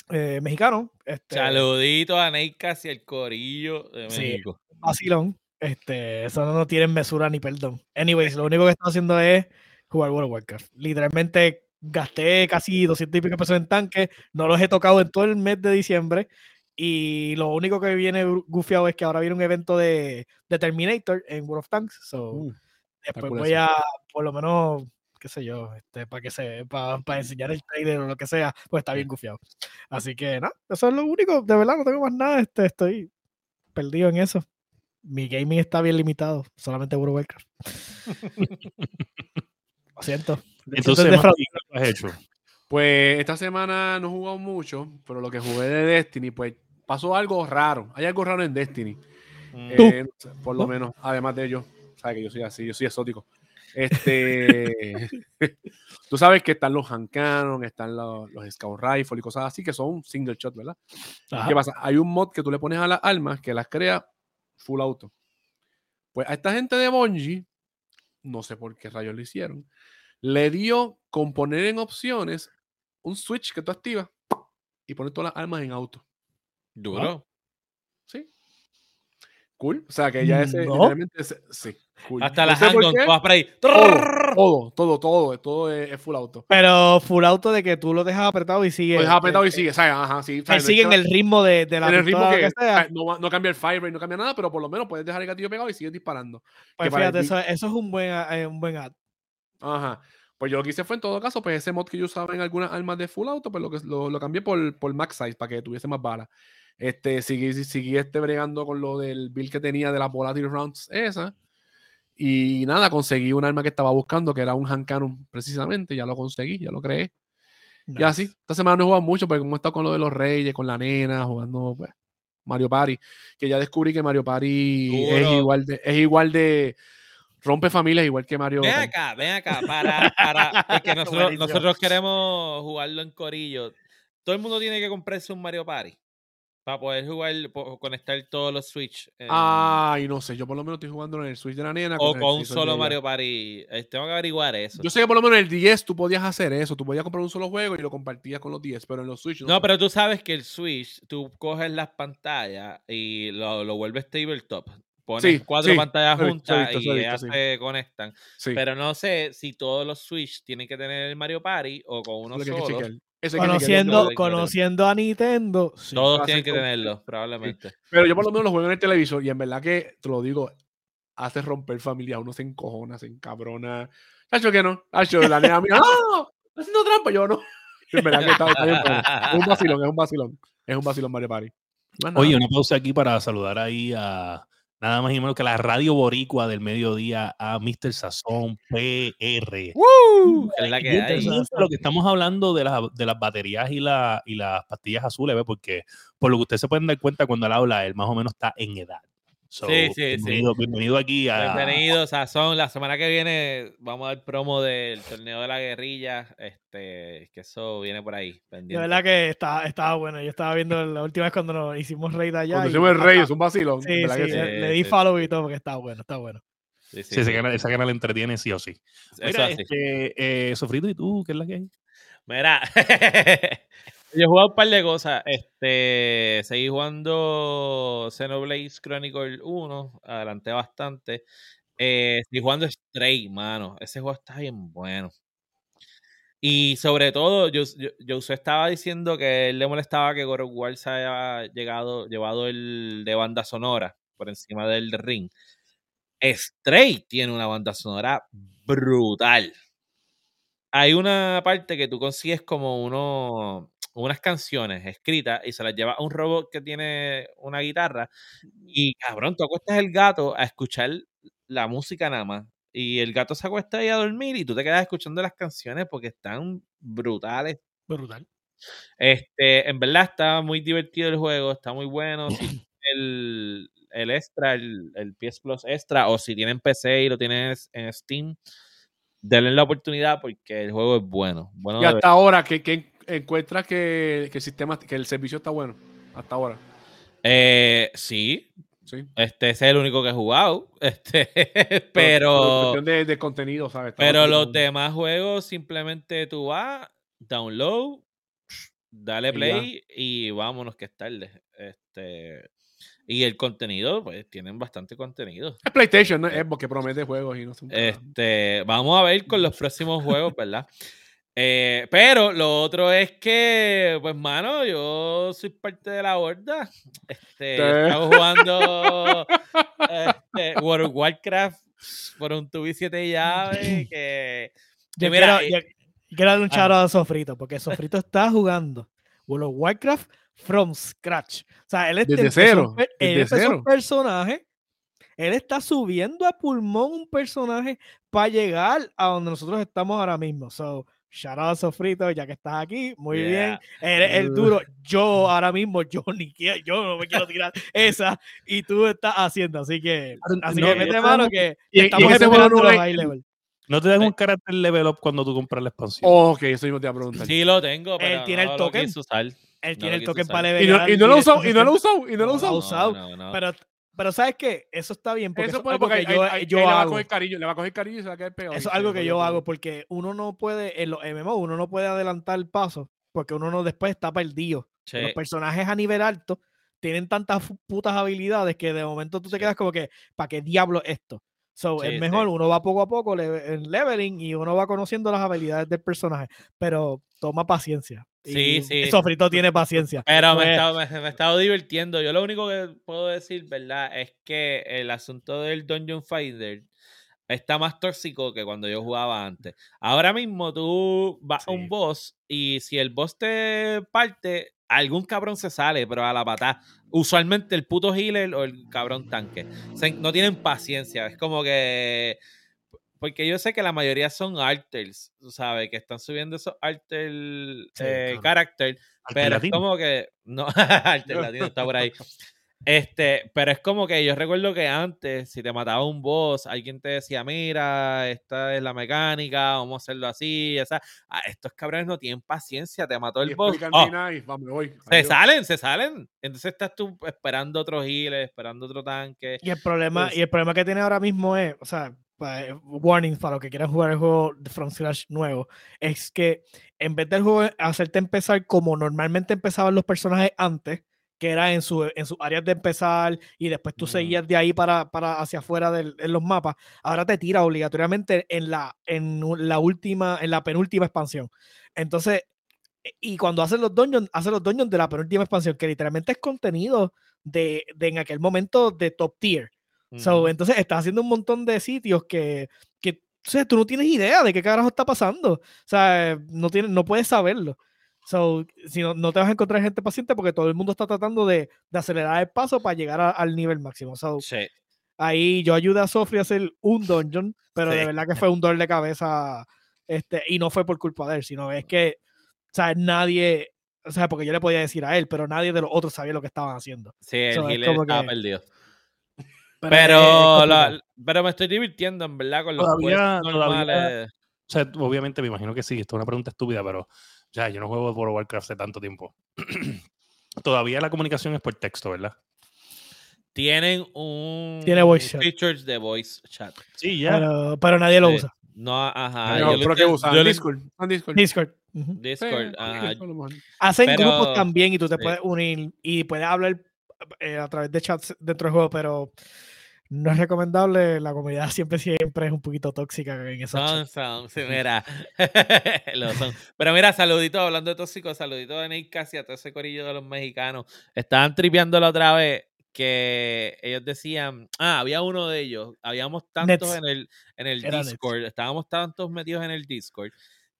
eh, mexicanos. Este, Saludito a Neikas y el corillo de Sí. México. vacilón. Este, eso no tienen mesura ni perdón. Anyways, lo único que estoy haciendo es jugar World of Warcraft. Literalmente gasté casi 200 y pico pesos en tanques, no los he tocado en todo el mes de diciembre. Y lo único que viene gu- gufiado es que ahora viene un evento de, de Terminator en World of Tanks. So, Uh, después voy a, por lo menos, qué sé yo, este, para que se, para enseñar el trailer o lo que sea, pues está bien gufiado. Así que nada, eso es lo único, de verdad, no tengo más nada, este, estoy perdido en eso. Mi gaming está bien limitado, solamente World of Warcraft. [laughs] Lo siento. Entonces, de Mati, ¿qué has hecho? Pues esta semana no he jugado mucho, pero lo que jugué de Destiny, pues pasó algo raro. Hay algo raro en Destiny. Mm. Tú. Eh, por lo ¿No? menos, además de ello, sabes que yo soy así, yo soy exótico. Este, [laughs] tú sabes que están los hand cannon, están los, los scout rifle y cosas así que son single shot, ¿verdad? Ajá. ¿Qué pasa? Hay un mod que tú le pones a las armas que las crea full auto. Pues a esta gente de Bungie, no sé por qué rayos lo hicieron, le dio con poner en opciones un switch que tú activas y poner todas las armas en auto. Duro. ¿Sí? Cool. O sea que ya ese. No. literalmente ese- sí. Cool. Hasta No las handguns, vas por ahí. Todo, todo, todo, todo, todo es, es full auto. Pero full auto de que tú lo dejas apretado y sigue. Lo dejas apretado y sigue, ¿sabes? Ajá, sí. es sigue en el ritmo de, de la en el ritmo que, sea. no, no cambia el fire rate, no cambia nada, pero por lo menos puedes dejar el gatillo pegado y sigues disparando. Pues fíjate, eso, eso es un buen, eh, un buen ad. Ajá. Pues yo lo que hice fue en todo caso, pues ese mod que yo usaba en algunas armas de full auto, pues lo, que, lo, lo cambié por, por max size para que tuviese más balas. Este, seguí, seguí este bregando con lo del build que tenía de las volatile rounds esa. Y nada, conseguí un arma que estaba buscando, que era un hand cannon precisamente, ya lo conseguí, ya lo creé. Y así, esta semana no he jugado mucho, porque como he estado con lo de los reyes, con la nena, jugando pues, Mario Party, que ya descubrí que Mario Party es igual de, es igual de rompe familias, igual que Mario Ven acá, ven acá, para, para, porque [laughs] nosotros, nosotros queremos jugarlo en corillo. Todo el mundo tiene que comprarse un Mario Party para poder jugar, conectar todos los Switch. Ay, no sé, yo por lo menos estoy jugando en el Switch de la nena. o con un solo. Mario Party. Eh, Tengo que averiguar eso. Yo sé que por lo menos en el 10 tú podías hacer eso, tú podías comprar un solo juego y lo compartías con los 10, pero en los Switch no. No, pero tú sabes que el Switch, tú coges las pantallas y lo, lo vuelves tabletop. Pones Sí, cuatro sí, pantallas juntas visto, y ellas visto, sí. se conectan. Sí, Pero no sé si todos los Switch tienen que tener el Mario Party o con uno solo. Conociendo, que conociendo a Nintendo, sí. Todos tienen que tenerlo, probablemente. Pero yo por lo menos lo juego en el televisor y en verdad que, te lo digo, hace romper familia, uno se encojona, se encabrona. Hacho que no, Hacho, la nena mía, ¡ah! Haciendo trampa, yo no. [laughs] En verdad que está, está bien. Es un vacilón, es un vacilón. Es un vacilón Mario Party. Oye, una pausa aquí para saludar ahí a nada más y menos que la radio boricua del mediodía a Mr. Sazón PR. ¡Woo! Es la que Bien hay. interesante lo que estamos hablando de, las de las baterías y, la, y las pastillas azules, ¿ve? porque por lo que ustedes se pueden dar cuenta cuando él habla, él más o menos está en edad. So, Sí, sí, sí. bienvenido, bienvenido aquí a... Bienvenidos, Sazón. La semana que viene vamos a dar promo del torneo de la guerrilla. Este, que eso viene por ahí. De Pendiente. verdad que estaba, estaba bueno. Yo estaba viendo la última vez cuando nos hicimos raid allá. Cuando y hicimos el es un vacilón. en Sí, sí, le, le di sí, follow y todo porque está bueno, está bueno. Sí, sí, Sí, ese sí. canal, ese canal entretiene sí o sí. Eso Mira, así. este, eh, Sofrito, ¿y tú? ¿Qué es la que hay? Mira, [laughs] yo he jugado un par de cosas. Este, seguí jugando Xenoblade Chronicle 1, adelanté bastante. Eh, seguí jugando Stray, mano. Ese juego está bien bueno. Y sobre todo, yo, yo, yo estaba diciendo que él le molestaba que God of se haya llegado, llevado el de banda sonora por encima del ring. Stray tiene una banda sonora brutal hay una parte que tú consigues como uno, unas canciones escritas y se las lleva a un robot que tiene una guitarra y cabrón, tú acuestas el gato a escuchar la música nada más y el gato se acuesta ahí a dormir y tú te quedas escuchando las canciones porque están brutales. Brutal. Este, en verdad está muy divertido el juego, está muy bueno. Si [clears throat] el, el extra, el, el PS Plus extra, o si tienen PC y lo tienes en Steam, denle la oportunidad porque el juego es bueno. bueno Y hasta ahora, que, que encuentras que, que el sistema, que el servicio está bueno. Hasta ahora. Eh, sí, Sí. este es el único que he jugado. [laughs] Este, pero, cuestión de, de contenido, ¿sabes? Está pero los demás juegos simplemente tú vas, download, dale play y vámonos que es tarde. Este, y el contenido, pues tienen bastante contenido. Es PlayStation, ¿no? Es porque promete juegos y no carajo. Este, vamos a ver con los próximos juegos, ¿verdad? [laughs] Eh, pero lo otro es que, pues, mano, yo soy parte de la horda. Este, ¿Qué? estamos jugando [laughs] este, World of Warcraft por un tubi 7 llaves. Que, Yo que mira, quiero, eh, yo quiero darle un ah. charo a Sofrito, porque Sofrito está jugando World of Warcraft from scratch. O sea, él, Desde empezó cero, un él desde empezó un cero. personaje, él está subiendo a pulmón un personaje para llegar a donde nosotros estamos ahora mismo. So, shout out a Sofrito, ya que estás aquí, muy bien. Yeah. Eres el duro. Yo ahora mismo, yo [laughs] ni quiero, yo no me quiero tirar esa y tú estás haciendo, así que, así no, que mete mano que y- y estamos en no los hay- high level. No te dan Ay. un carácter level up cuando tú compras la expansión. Ok, eso mismo te iba a preguntar. Sí lo tengo, pero tiene el no lo token. Él No tiene lo el token para Y no, y no lo he usado, y no lo he usado, y no lo he No, no, usado. usado. no, no. Pero, pero ¿sabes qué? Eso está bien porque Eso eso, puede es algo porque que yo, le va a hago. coger cariño, le va a coger cariño y se va a quedar pegado. Eso es algo que yo hago porque uno no puede, en los MMO, uno no puede adelantar el paso porque uno no después está perdido. Sí. Los personajes a nivel alto tienen tantas putas habilidades que de momento tú te quedas como que, ¿para qué diablo es esto? So, Sí, es sí. mejor, uno va poco a poco en leveling y uno va conociendo las habilidades del personaje, pero toma paciencia. Sí, sí. Sofrito tiene paciencia. Pero me Pues, he, estado, me, me he estado divirtiendo. Yo lo único que puedo decir, ¿verdad? Es que el asunto del Dungeon Finder está más tóxico que cuando yo jugaba antes. Ahora mismo tú vas a un boss y si el boss te parte, algún cabrón se sale, pero a la patada. Usualmente el puto healer o el cabrón tanque. No tienen paciencia. Es como que... Porque yo sé que la mayoría son alters, ¿sabes? Que están subiendo esos alter Sí, eh, claro. character, pero es como que. No, [laughs] alter latino está por ahí. [laughs] Este, pero es como que yo recuerdo que antes, si te mataba un boss, alguien te decía, mira, esta es la mecánica, vamos a hacerlo así, esa. Ah, estos cabrones no tienen paciencia, te mató Y el boss. explican Oh, y vamos, voy. se salen, se salen. Entonces estás tú esperando otro healer, esperando otro tanque. Y el problema, Pues- y el problema que tiene ahora mismo es, o sea, eh, warning para los que quieran jugar el juego de From Scratch nuevo, es que en vez del juego hacerte empezar como normalmente empezaban los personajes antes, que era en, su, en sus áreas de empezar y después tú seguías de ahí para, para hacia afuera en los mapas, ahora te tira obligatoriamente en la, en la última, en la penúltima expansión. Entonces, e- y cuando hacen los dungeons, hacen los dungeons de la penúltima expansión, que literalmente es contenido de, de en aquel momento de top tier. So, entonces estás haciendo un montón de sitios que, que o sea, tú no tienes idea de qué carajo está pasando. O sea, no, tienes, no puedes saberlo. So, si no, no te vas a encontrar gente paciente porque todo el mundo está tratando de, de acelerar el paso para llegar a- al nivel máximo. So, Sí. ahí yo ayudé a Sofri a hacer un dungeon, pero de Sí. verdad que [laughs] fue un dolor de cabeza. Este, y no fue por culpa de él, sino es que, o sea, nadie, o sea, porque yo le podía decir a él, pero nadie de los otros sabía lo que estaban haciendo. Sí, el So, es como estaba que- perdido. Pero, Pero, complicado. la- pero me estoy divirtiendo, en verdad, con los Todavía- todavía-. O sea, obviamente me imagino que sí, esto es una pregunta estúpida, pero ya, yo no juego World of Warcraft hace tanto tiempo. [clears throat] Todavía la comunicación es por texto, ¿verdad? Tienen un Tiene voice chat. features de voice chat. Sí, ya. pero, pero nadie lo Sí. usa. No, ajá. No, yo lo pero ¿qué inten- usan? Discord. Discord. Discord. ujú. Discord, Sí, ajá. Hacen Pero- grupos también y tú te sí. puedes unir y puedes hablar eh, a través de chats dentro del juego, pero no es recomendable. La comunidad siempre, siempre es un poquito tóxica en esos Son, son, sí, mira. [laughs] Lo son. Pero mira, saludito, hablando de tóxicos, saludito de Nate Casi a todo ese corillo de los mexicanos. Estaban tripeando la otra vez que ellos decían, ah, había uno de ellos, habíamos tantos Nets. en el, en el Era Nets. Discord, estábamos tantos metidos en el Discord,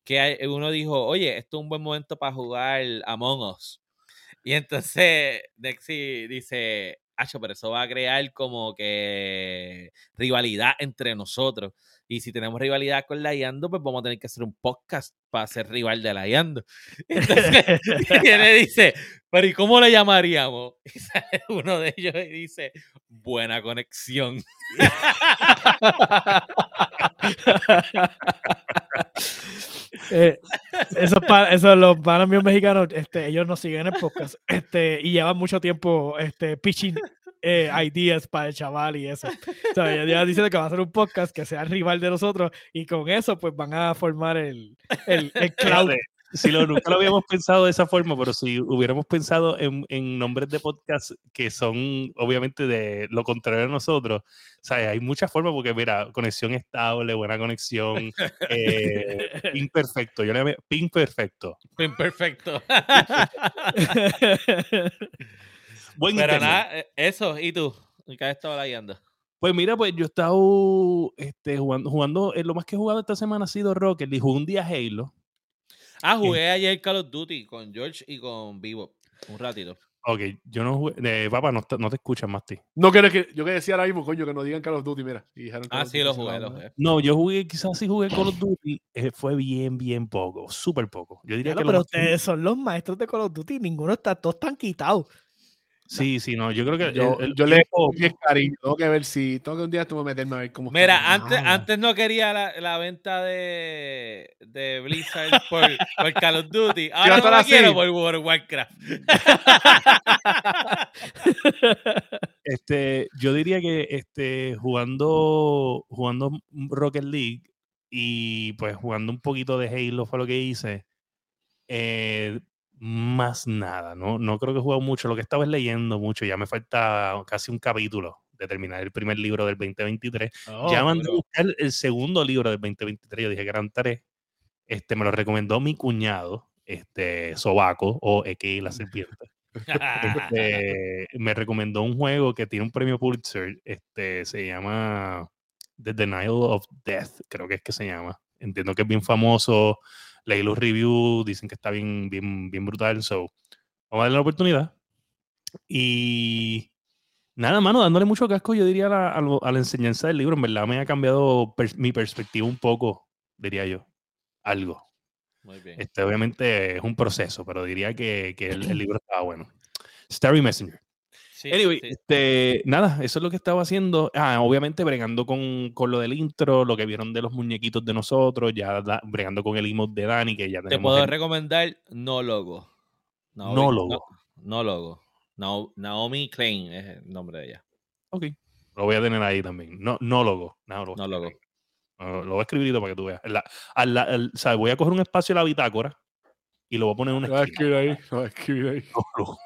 que uno dijo, oye, esto es un buen momento para jugar Among Us. Y entonces Nexi dice, Acho, pero eso va a crear como que rivalidad entre nosotros. Y si tenemos rivalidad con Layando, pues vamos a tener que hacer un podcast para ser rival de Layando. [laughs] Entonces, [laughs] y él le dice, pero ¿y cómo le llamaríamos? [laughs] Y sale uno de ellos y dice, buena conexión. Eh, esos, esos los panos míos mexicanos, este, ellos nos siguen en el podcast este, y llevan mucho tiempo este, pitching eh, ideas para el chaval y eso. O sea, ellos llevan diciendo que va a hacer un podcast que sea el rival de nosotros y con eso pues van a formar el, el, el cloud. Si lo, nunca lo habíamos pensado de esa forma, pero si hubiéramos pensado en, en nombres de podcast que son obviamente de lo contrario a nosotros, ¿sabes? Hay muchas formas porque, mira, conexión estable, buena conexión, eh, [laughs] pin perfecto. Yo le llamé pin perfecto. Perfecto. [laughs] Buen Pero internet. nada, eh, eso, ¿y tú? ¿Y qué has estado Layando? Pues mira, pues yo he estado este, jugando, jugando eh, lo más que he jugado esta semana ha sido Rocket League, jugué un día Halo. Ah, jugué ayer Call of Duty con George y con Vivo. Un ratito. Ok, yo no jugué, eh, papá, no, te- no te escuchas más, ti. No quiero que yo que decía ahora mismo, coño, que no digan Call of Duty, mira. y dijeron Call Ah, of sí, Duty, lo jugué, lo jugué. No, yo jugué, quizás sí jugué Call of Duty, eh, fue bien, bien poco, súper poco. Yo diría Diablo, que pero ustedes son los maestros de Call of Duty, ninguno está, todos están quitados. Sí, sí, no, yo creo que Yo, el- el yo le bien cariño. Tengo que ver si. Tengo que un día tuve que meterme a ver cómo. Mira, está. antes, Nada. antes no quería la, la venta de, de Blizzard por, por Call of Duty. Ahora no la quiero por World of Warcraft. [laughs] Este, yo diría que este, jugando, jugando Rocket League y pues jugando un poquito de Halo fue lo que hice. eh, más nada, ¿no? No creo que he jugado mucho. Lo que estaba es leyendo mucho. Ya me falta casi un capítulo de terminar el primer libro del 2023. ya mandé a buscar el segundo libro del 2023. Yo dije eran tres. Este, me lo recomendó mi cuñado, este, Sobaco, o X la serpiente. Este, [laughs] me recomendó un juego que tiene un premio Pulitzer. Este, se llama The Denial of Death, creo que es que se llama. Entiendo que es bien famoso. Leí los reviews, dicen que está bien, bien, bien brutal. So, vamos a darle la oportunidad. Y nada, mano, dándole mucho casco, yo diría a la, a lo- a la enseñanza del libro. En verdad me ha cambiado mi perspectiva un poco, diría yo. Algo. Muy bien. Este, obviamente es un proceso, pero diría que, que el, el [clears throat] libro estaba bueno. Starry Messenger. Sí, Anyway, sí. este, nada, eso es lo que estaba haciendo. Ah, obviamente bregando con, con lo del intro, lo que vieron de los muñequitos de nosotros, ya da- bregando con el emote de Dani, que ya Te puedo el- recomendar No Logo. No No Logo. No, Logo. Nao- Naomi Klein es el nombre de ella. Ok. Lo voy a tener ahí también. No, no logo. No, lo, No Logo. lo voy a escribir ahorita para que tú veas. La- a la- el- o sea, voy a coger un espacio de la bitácora y lo voy a poner en una Lo voy a esquina. escribir ahí. Lo voy a escribir ahí. [laughs] No Logo.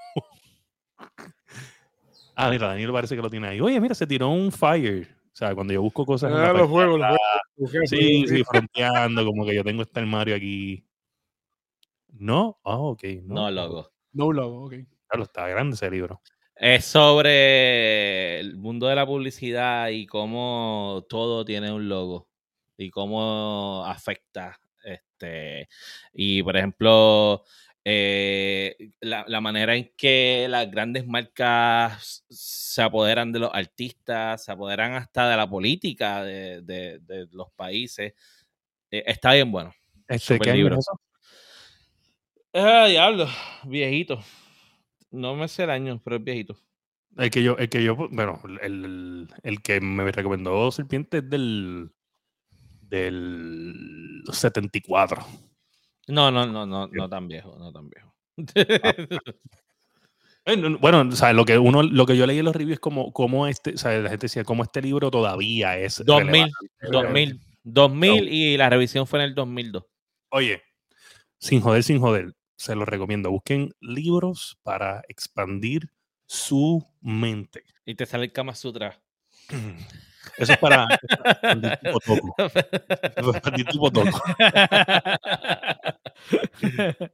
Ah, mira, Daniel parece que lo tiene ahí. Oye, mira, se tiró un fire. O sea, cuando yo busco cosas. en la Ah, los juegos, los juegos. Sí, sí, fronteando, como que yo tengo este armario aquí. No, ah, ok. No, No Logo. No logo, ok. Claro, está grande ese libro. Es sobre el mundo de la publicidad y cómo todo tiene un logo y cómo afecta. Este, y por ejemplo, eh, la, la manera en que las grandes marcas se apoderan de los artistas, se apoderan hasta de la política de, de- de los países. Eh, está bien bueno. Este, ¿qué libro. es? Ah, diablo, viejito. No me sé el año, pero es viejito. El que yo, el que yo, bueno, el, el- el que me recomendó Serpiente es del del 74. No, no, no, no, no tan viejo, no tan viejo. Eh, no, no, Bueno, o sea, lo que uno, lo que yo leí en los reviews es como, como este, o sea, la gente decía cómo este libro todavía es 2000, relevante. 2000, 2000 y la revisión fue en el 2002. Oye, sin joder, sin joder, se los recomiendo. Busquen libros para expandir su mente. Y te sale el Kama Sutra. [clears throat] Eso es para expandir tu potoco. [laughs] Eso es para. [laughs]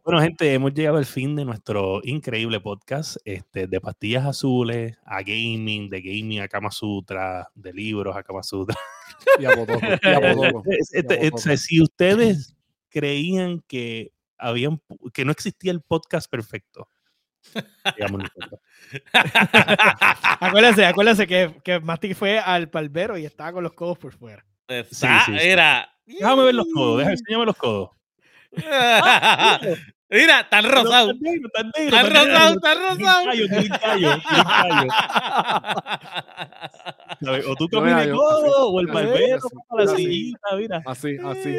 Bueno, gente, hemos llegado al fin de nuestro increíble podcast este, de pastillas azules a gaming, de gaming a Kama Sutra, de libros a Kama Sutra. Y a y a [laughs] este, si ustedes creían que habían que no existía el podcast perfecto, [laughs] acuérdense, acuérdense que, que Mati fue al palbero y estaba con los codos por fuera. Está- sí, sí. Mira. Déjame ver los codos, déjame, enséñame los codos. [laughs] Mira, tan rosado. Tan negro, tan negro, Tan tan rosado, tan rosado. Eres gallo. ¿Sabes? O tú No, caminas yo- codo, o el así, barbero, así, para la así. sillita, mira. Así, así.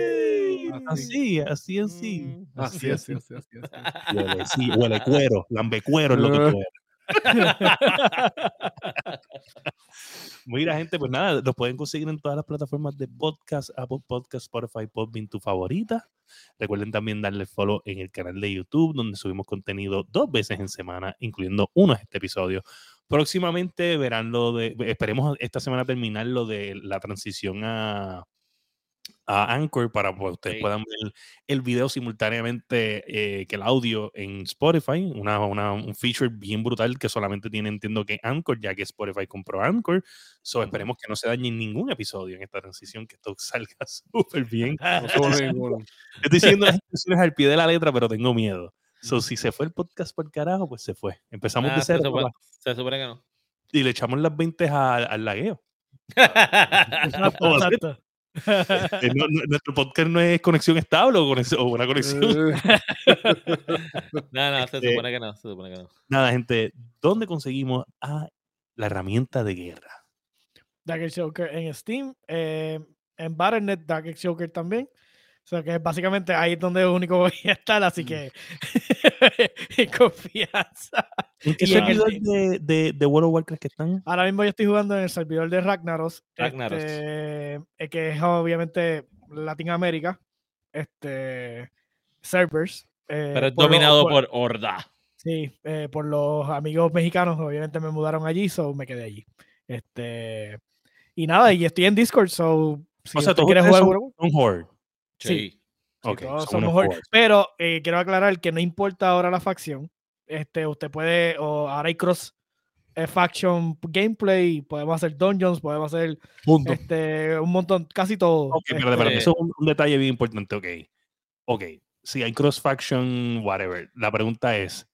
Así, así, así. Mm. Así, así, así, así. así. Huele, sí, huele cuero, lambe cuero es lo que tú eres. Mira, gente, pues nada, los pueden conseguir en todas las plataformas de podcast, Apple Podcast, Spotify, Podbean, tu favorita. Recuerden también darle follow en el canal de YouTube, donde subimos contenido dos veces en semana, incluyendo uno de este episodio. Próximamente verán lo de, esperemos esta semana terminar lo de la transición a, a Anchor para que ustedes Sí. puedan ver el video simultáneamente eh, que el audio en Spotify, una, una- un feature bien brutal que solamente tiene, entiendo que Anchor, ya que Spotify compró Anchor. So, esperemos que no se dañe ningún episodio en esta transición, que esto [laughs] salga súper bien. No. Estoy siguiendo las instrucciones al pie de la letra, pero tengo miedo. So, si se fue el podcast por carajo, pues se fue. Empezamos Ah, de se, cero supone, papá, se supone que no. y le echamos las 20 al, al lagueo. [laughs] [laughs] Eh, no- no- nuestro podcast no es conexión estable o, conexión- o una conexión. Eh, [laughs] No, no, se Este- supone que no, se supone que no. Nada, gente, ¿dónde conseguimos a la herramienta de guerra? Dagger Joker en Steam, eh, en Battle.net Dagger Joker también. O sea que básicamente ahí es donde único [laughs] voy a estar, así Mm. que [laughs] confianza. ¿En qué Y en el- servidor de, de, de World of Warcraft que están? Ahora mismo yo estoy jugando en el servidor de Ragnaros, Ragnaros. este, eh, que es obviamente Latinoamérica, este, servers. eh, Pero es por dominado por- por Horda. Sí, eh, por los amigos mexicanos, obviamente me mudaron allí, so me quedé allí. Este, y nada, y estoy en Discord, so si O sea, usted todos quiere ustedes jugar son, World of War- son Horde. Sí. Sí. sí, Ok, todos son somos Horde. Horde. Pero eh, quiero aclarar que no importa ahora la facción. Este, usted puede, o ahora hay cross eh, faction gameplay, podemos hacer dungeons, podemos hacer Punto. este, un montón, casi todo. Ok, Este- Eso es un, un detalle bien importante. Ok. Ok. Si hay cross-faction, whatever. La pregunta es: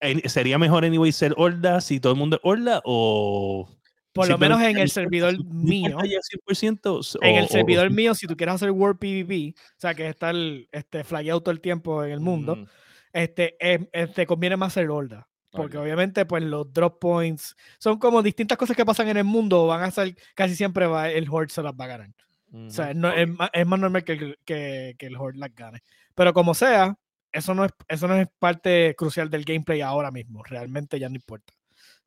¿en- ¿sería mejor, anyway, ser Horda si todo el mundo es Horda o. Por lo menos en el servidor mío. ya 100%? o- En el servidor mío, si tú quieres hacer World PvP, o sea, que está el este, flagueado todo el tiempo en el mundo, Mm, este, em- eh, te conviene más ser Horda. Porque Horda. obviamente, pues los drop points son como distintas cosas que pasan en el mundo. Van a ser casi siempre va, el Horde se las va a ganar. O sea, no- es, más, es más normal que, que, que el Horde las gane. Pero como sea, eso no, es, eso no es parte crucial del gameplay ahora mismo. Realmente ya no importa.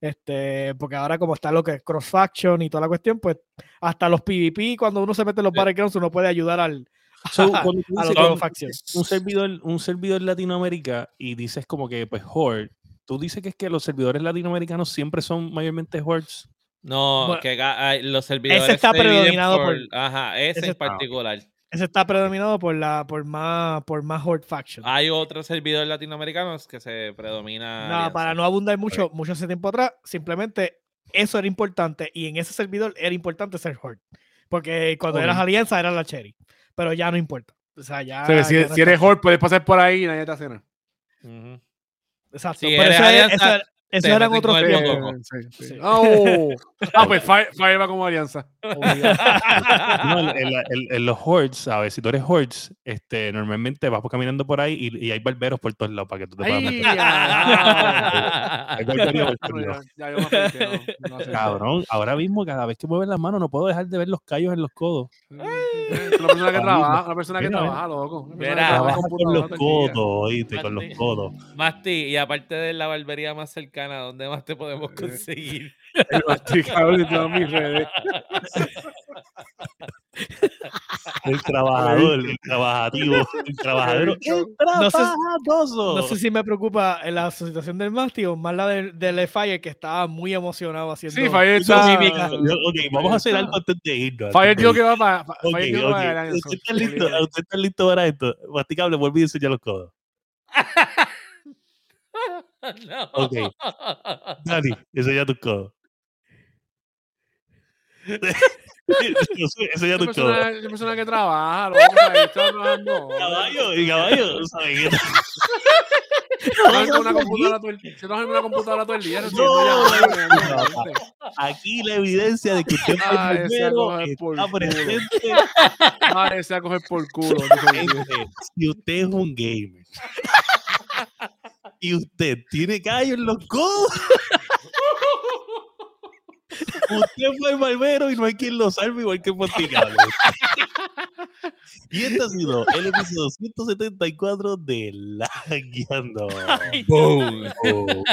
Este, porque ahora como está lo que es cross faction y toda la cuestión, pues hasta los PvP, cuando uno se mete en los Sí. battlegrounds, uno puede ayudar al, So, [laughs] cuando tú dices que un servidor, un servidor Latinoamérica y dices como que, pues, Horde, tú dices que es que los servidores latinoamericanos siempre son mayormente Hordes. No, Bueno, que los servidores está se dividen predominado por- Ajá, ese, ese en está- particular. Ese está predominado por la por más por más Horde faction. Hay otros servidores latinoamericanos que se predomina. No, alianza. para no abundar mucho, mucho hace tiempo atrás, simplemente eso era importante y en ese servidor era importante ser Horde. Porque cuando eras Ok. alianza era la Cherry. Pero ya no importa. O sea, ya. O sea, que si, ya no si está- eres Horde, puedes pasar por ahí y nadie te hace nada. Exacto. si pero eres eso, es- alianza, eso era- eso te eran otros. Sí, sí. Sí. Oh. Ah, pues Fire, Fire va como alianza. [laughs] No, en, la- en- en los hordes, ¿sabes? Si tú eres hordes, este, normalmente vas caminando por ahí y, y hay barberos por todos lados para que tú te puedas Ay, meter. Cabrón, ahora mismo cada vez que mueves las manos no puedo dejar de ver los callos en los codos. una persona que trabaja, una persona que trabaja, loco. Trabaja con los codos, oíste, con los codos. Masti, y aparte de la barbería más cercana, ¿dónde más te podemos [laughs] conseguir? El masticador de todas mis redes. [laughs] El trabajador, el trabajativo, el trabajadero, el No sé- trabajadoso. No sé si me preocupa la situación del Masti o más la del, del Fire que estaba muy emocionado haciendo. Sí, Fire está. Yo- Ok, vamos a hacer algo antes de irnos. Fire dijo que va para. Ok, Fire dijo que va ok. para ¿Usted está listo? ¿Usted está listo para esto? Masticable, vuelve y enseña los codos. [laughs] no. Ok. Dani, enseña tus codos. [laughs] Esa tus codos. persona, esa persona que trabaja, trabajando. Caballo, y caballo, ¿sabes qué? Trabaja en una computadora todo el- Se en una computadora todo el día. No. Aquí la evidencia de que usted Ay, el ese a primero coger por está culo. a coger por si usted es un gamer y usted tiene callo en los codos, usted fue el barbero y no hay quien lo salve igual que Monticable. Y este ha sido el episodio 174 de La Guiando. Boom. Oh.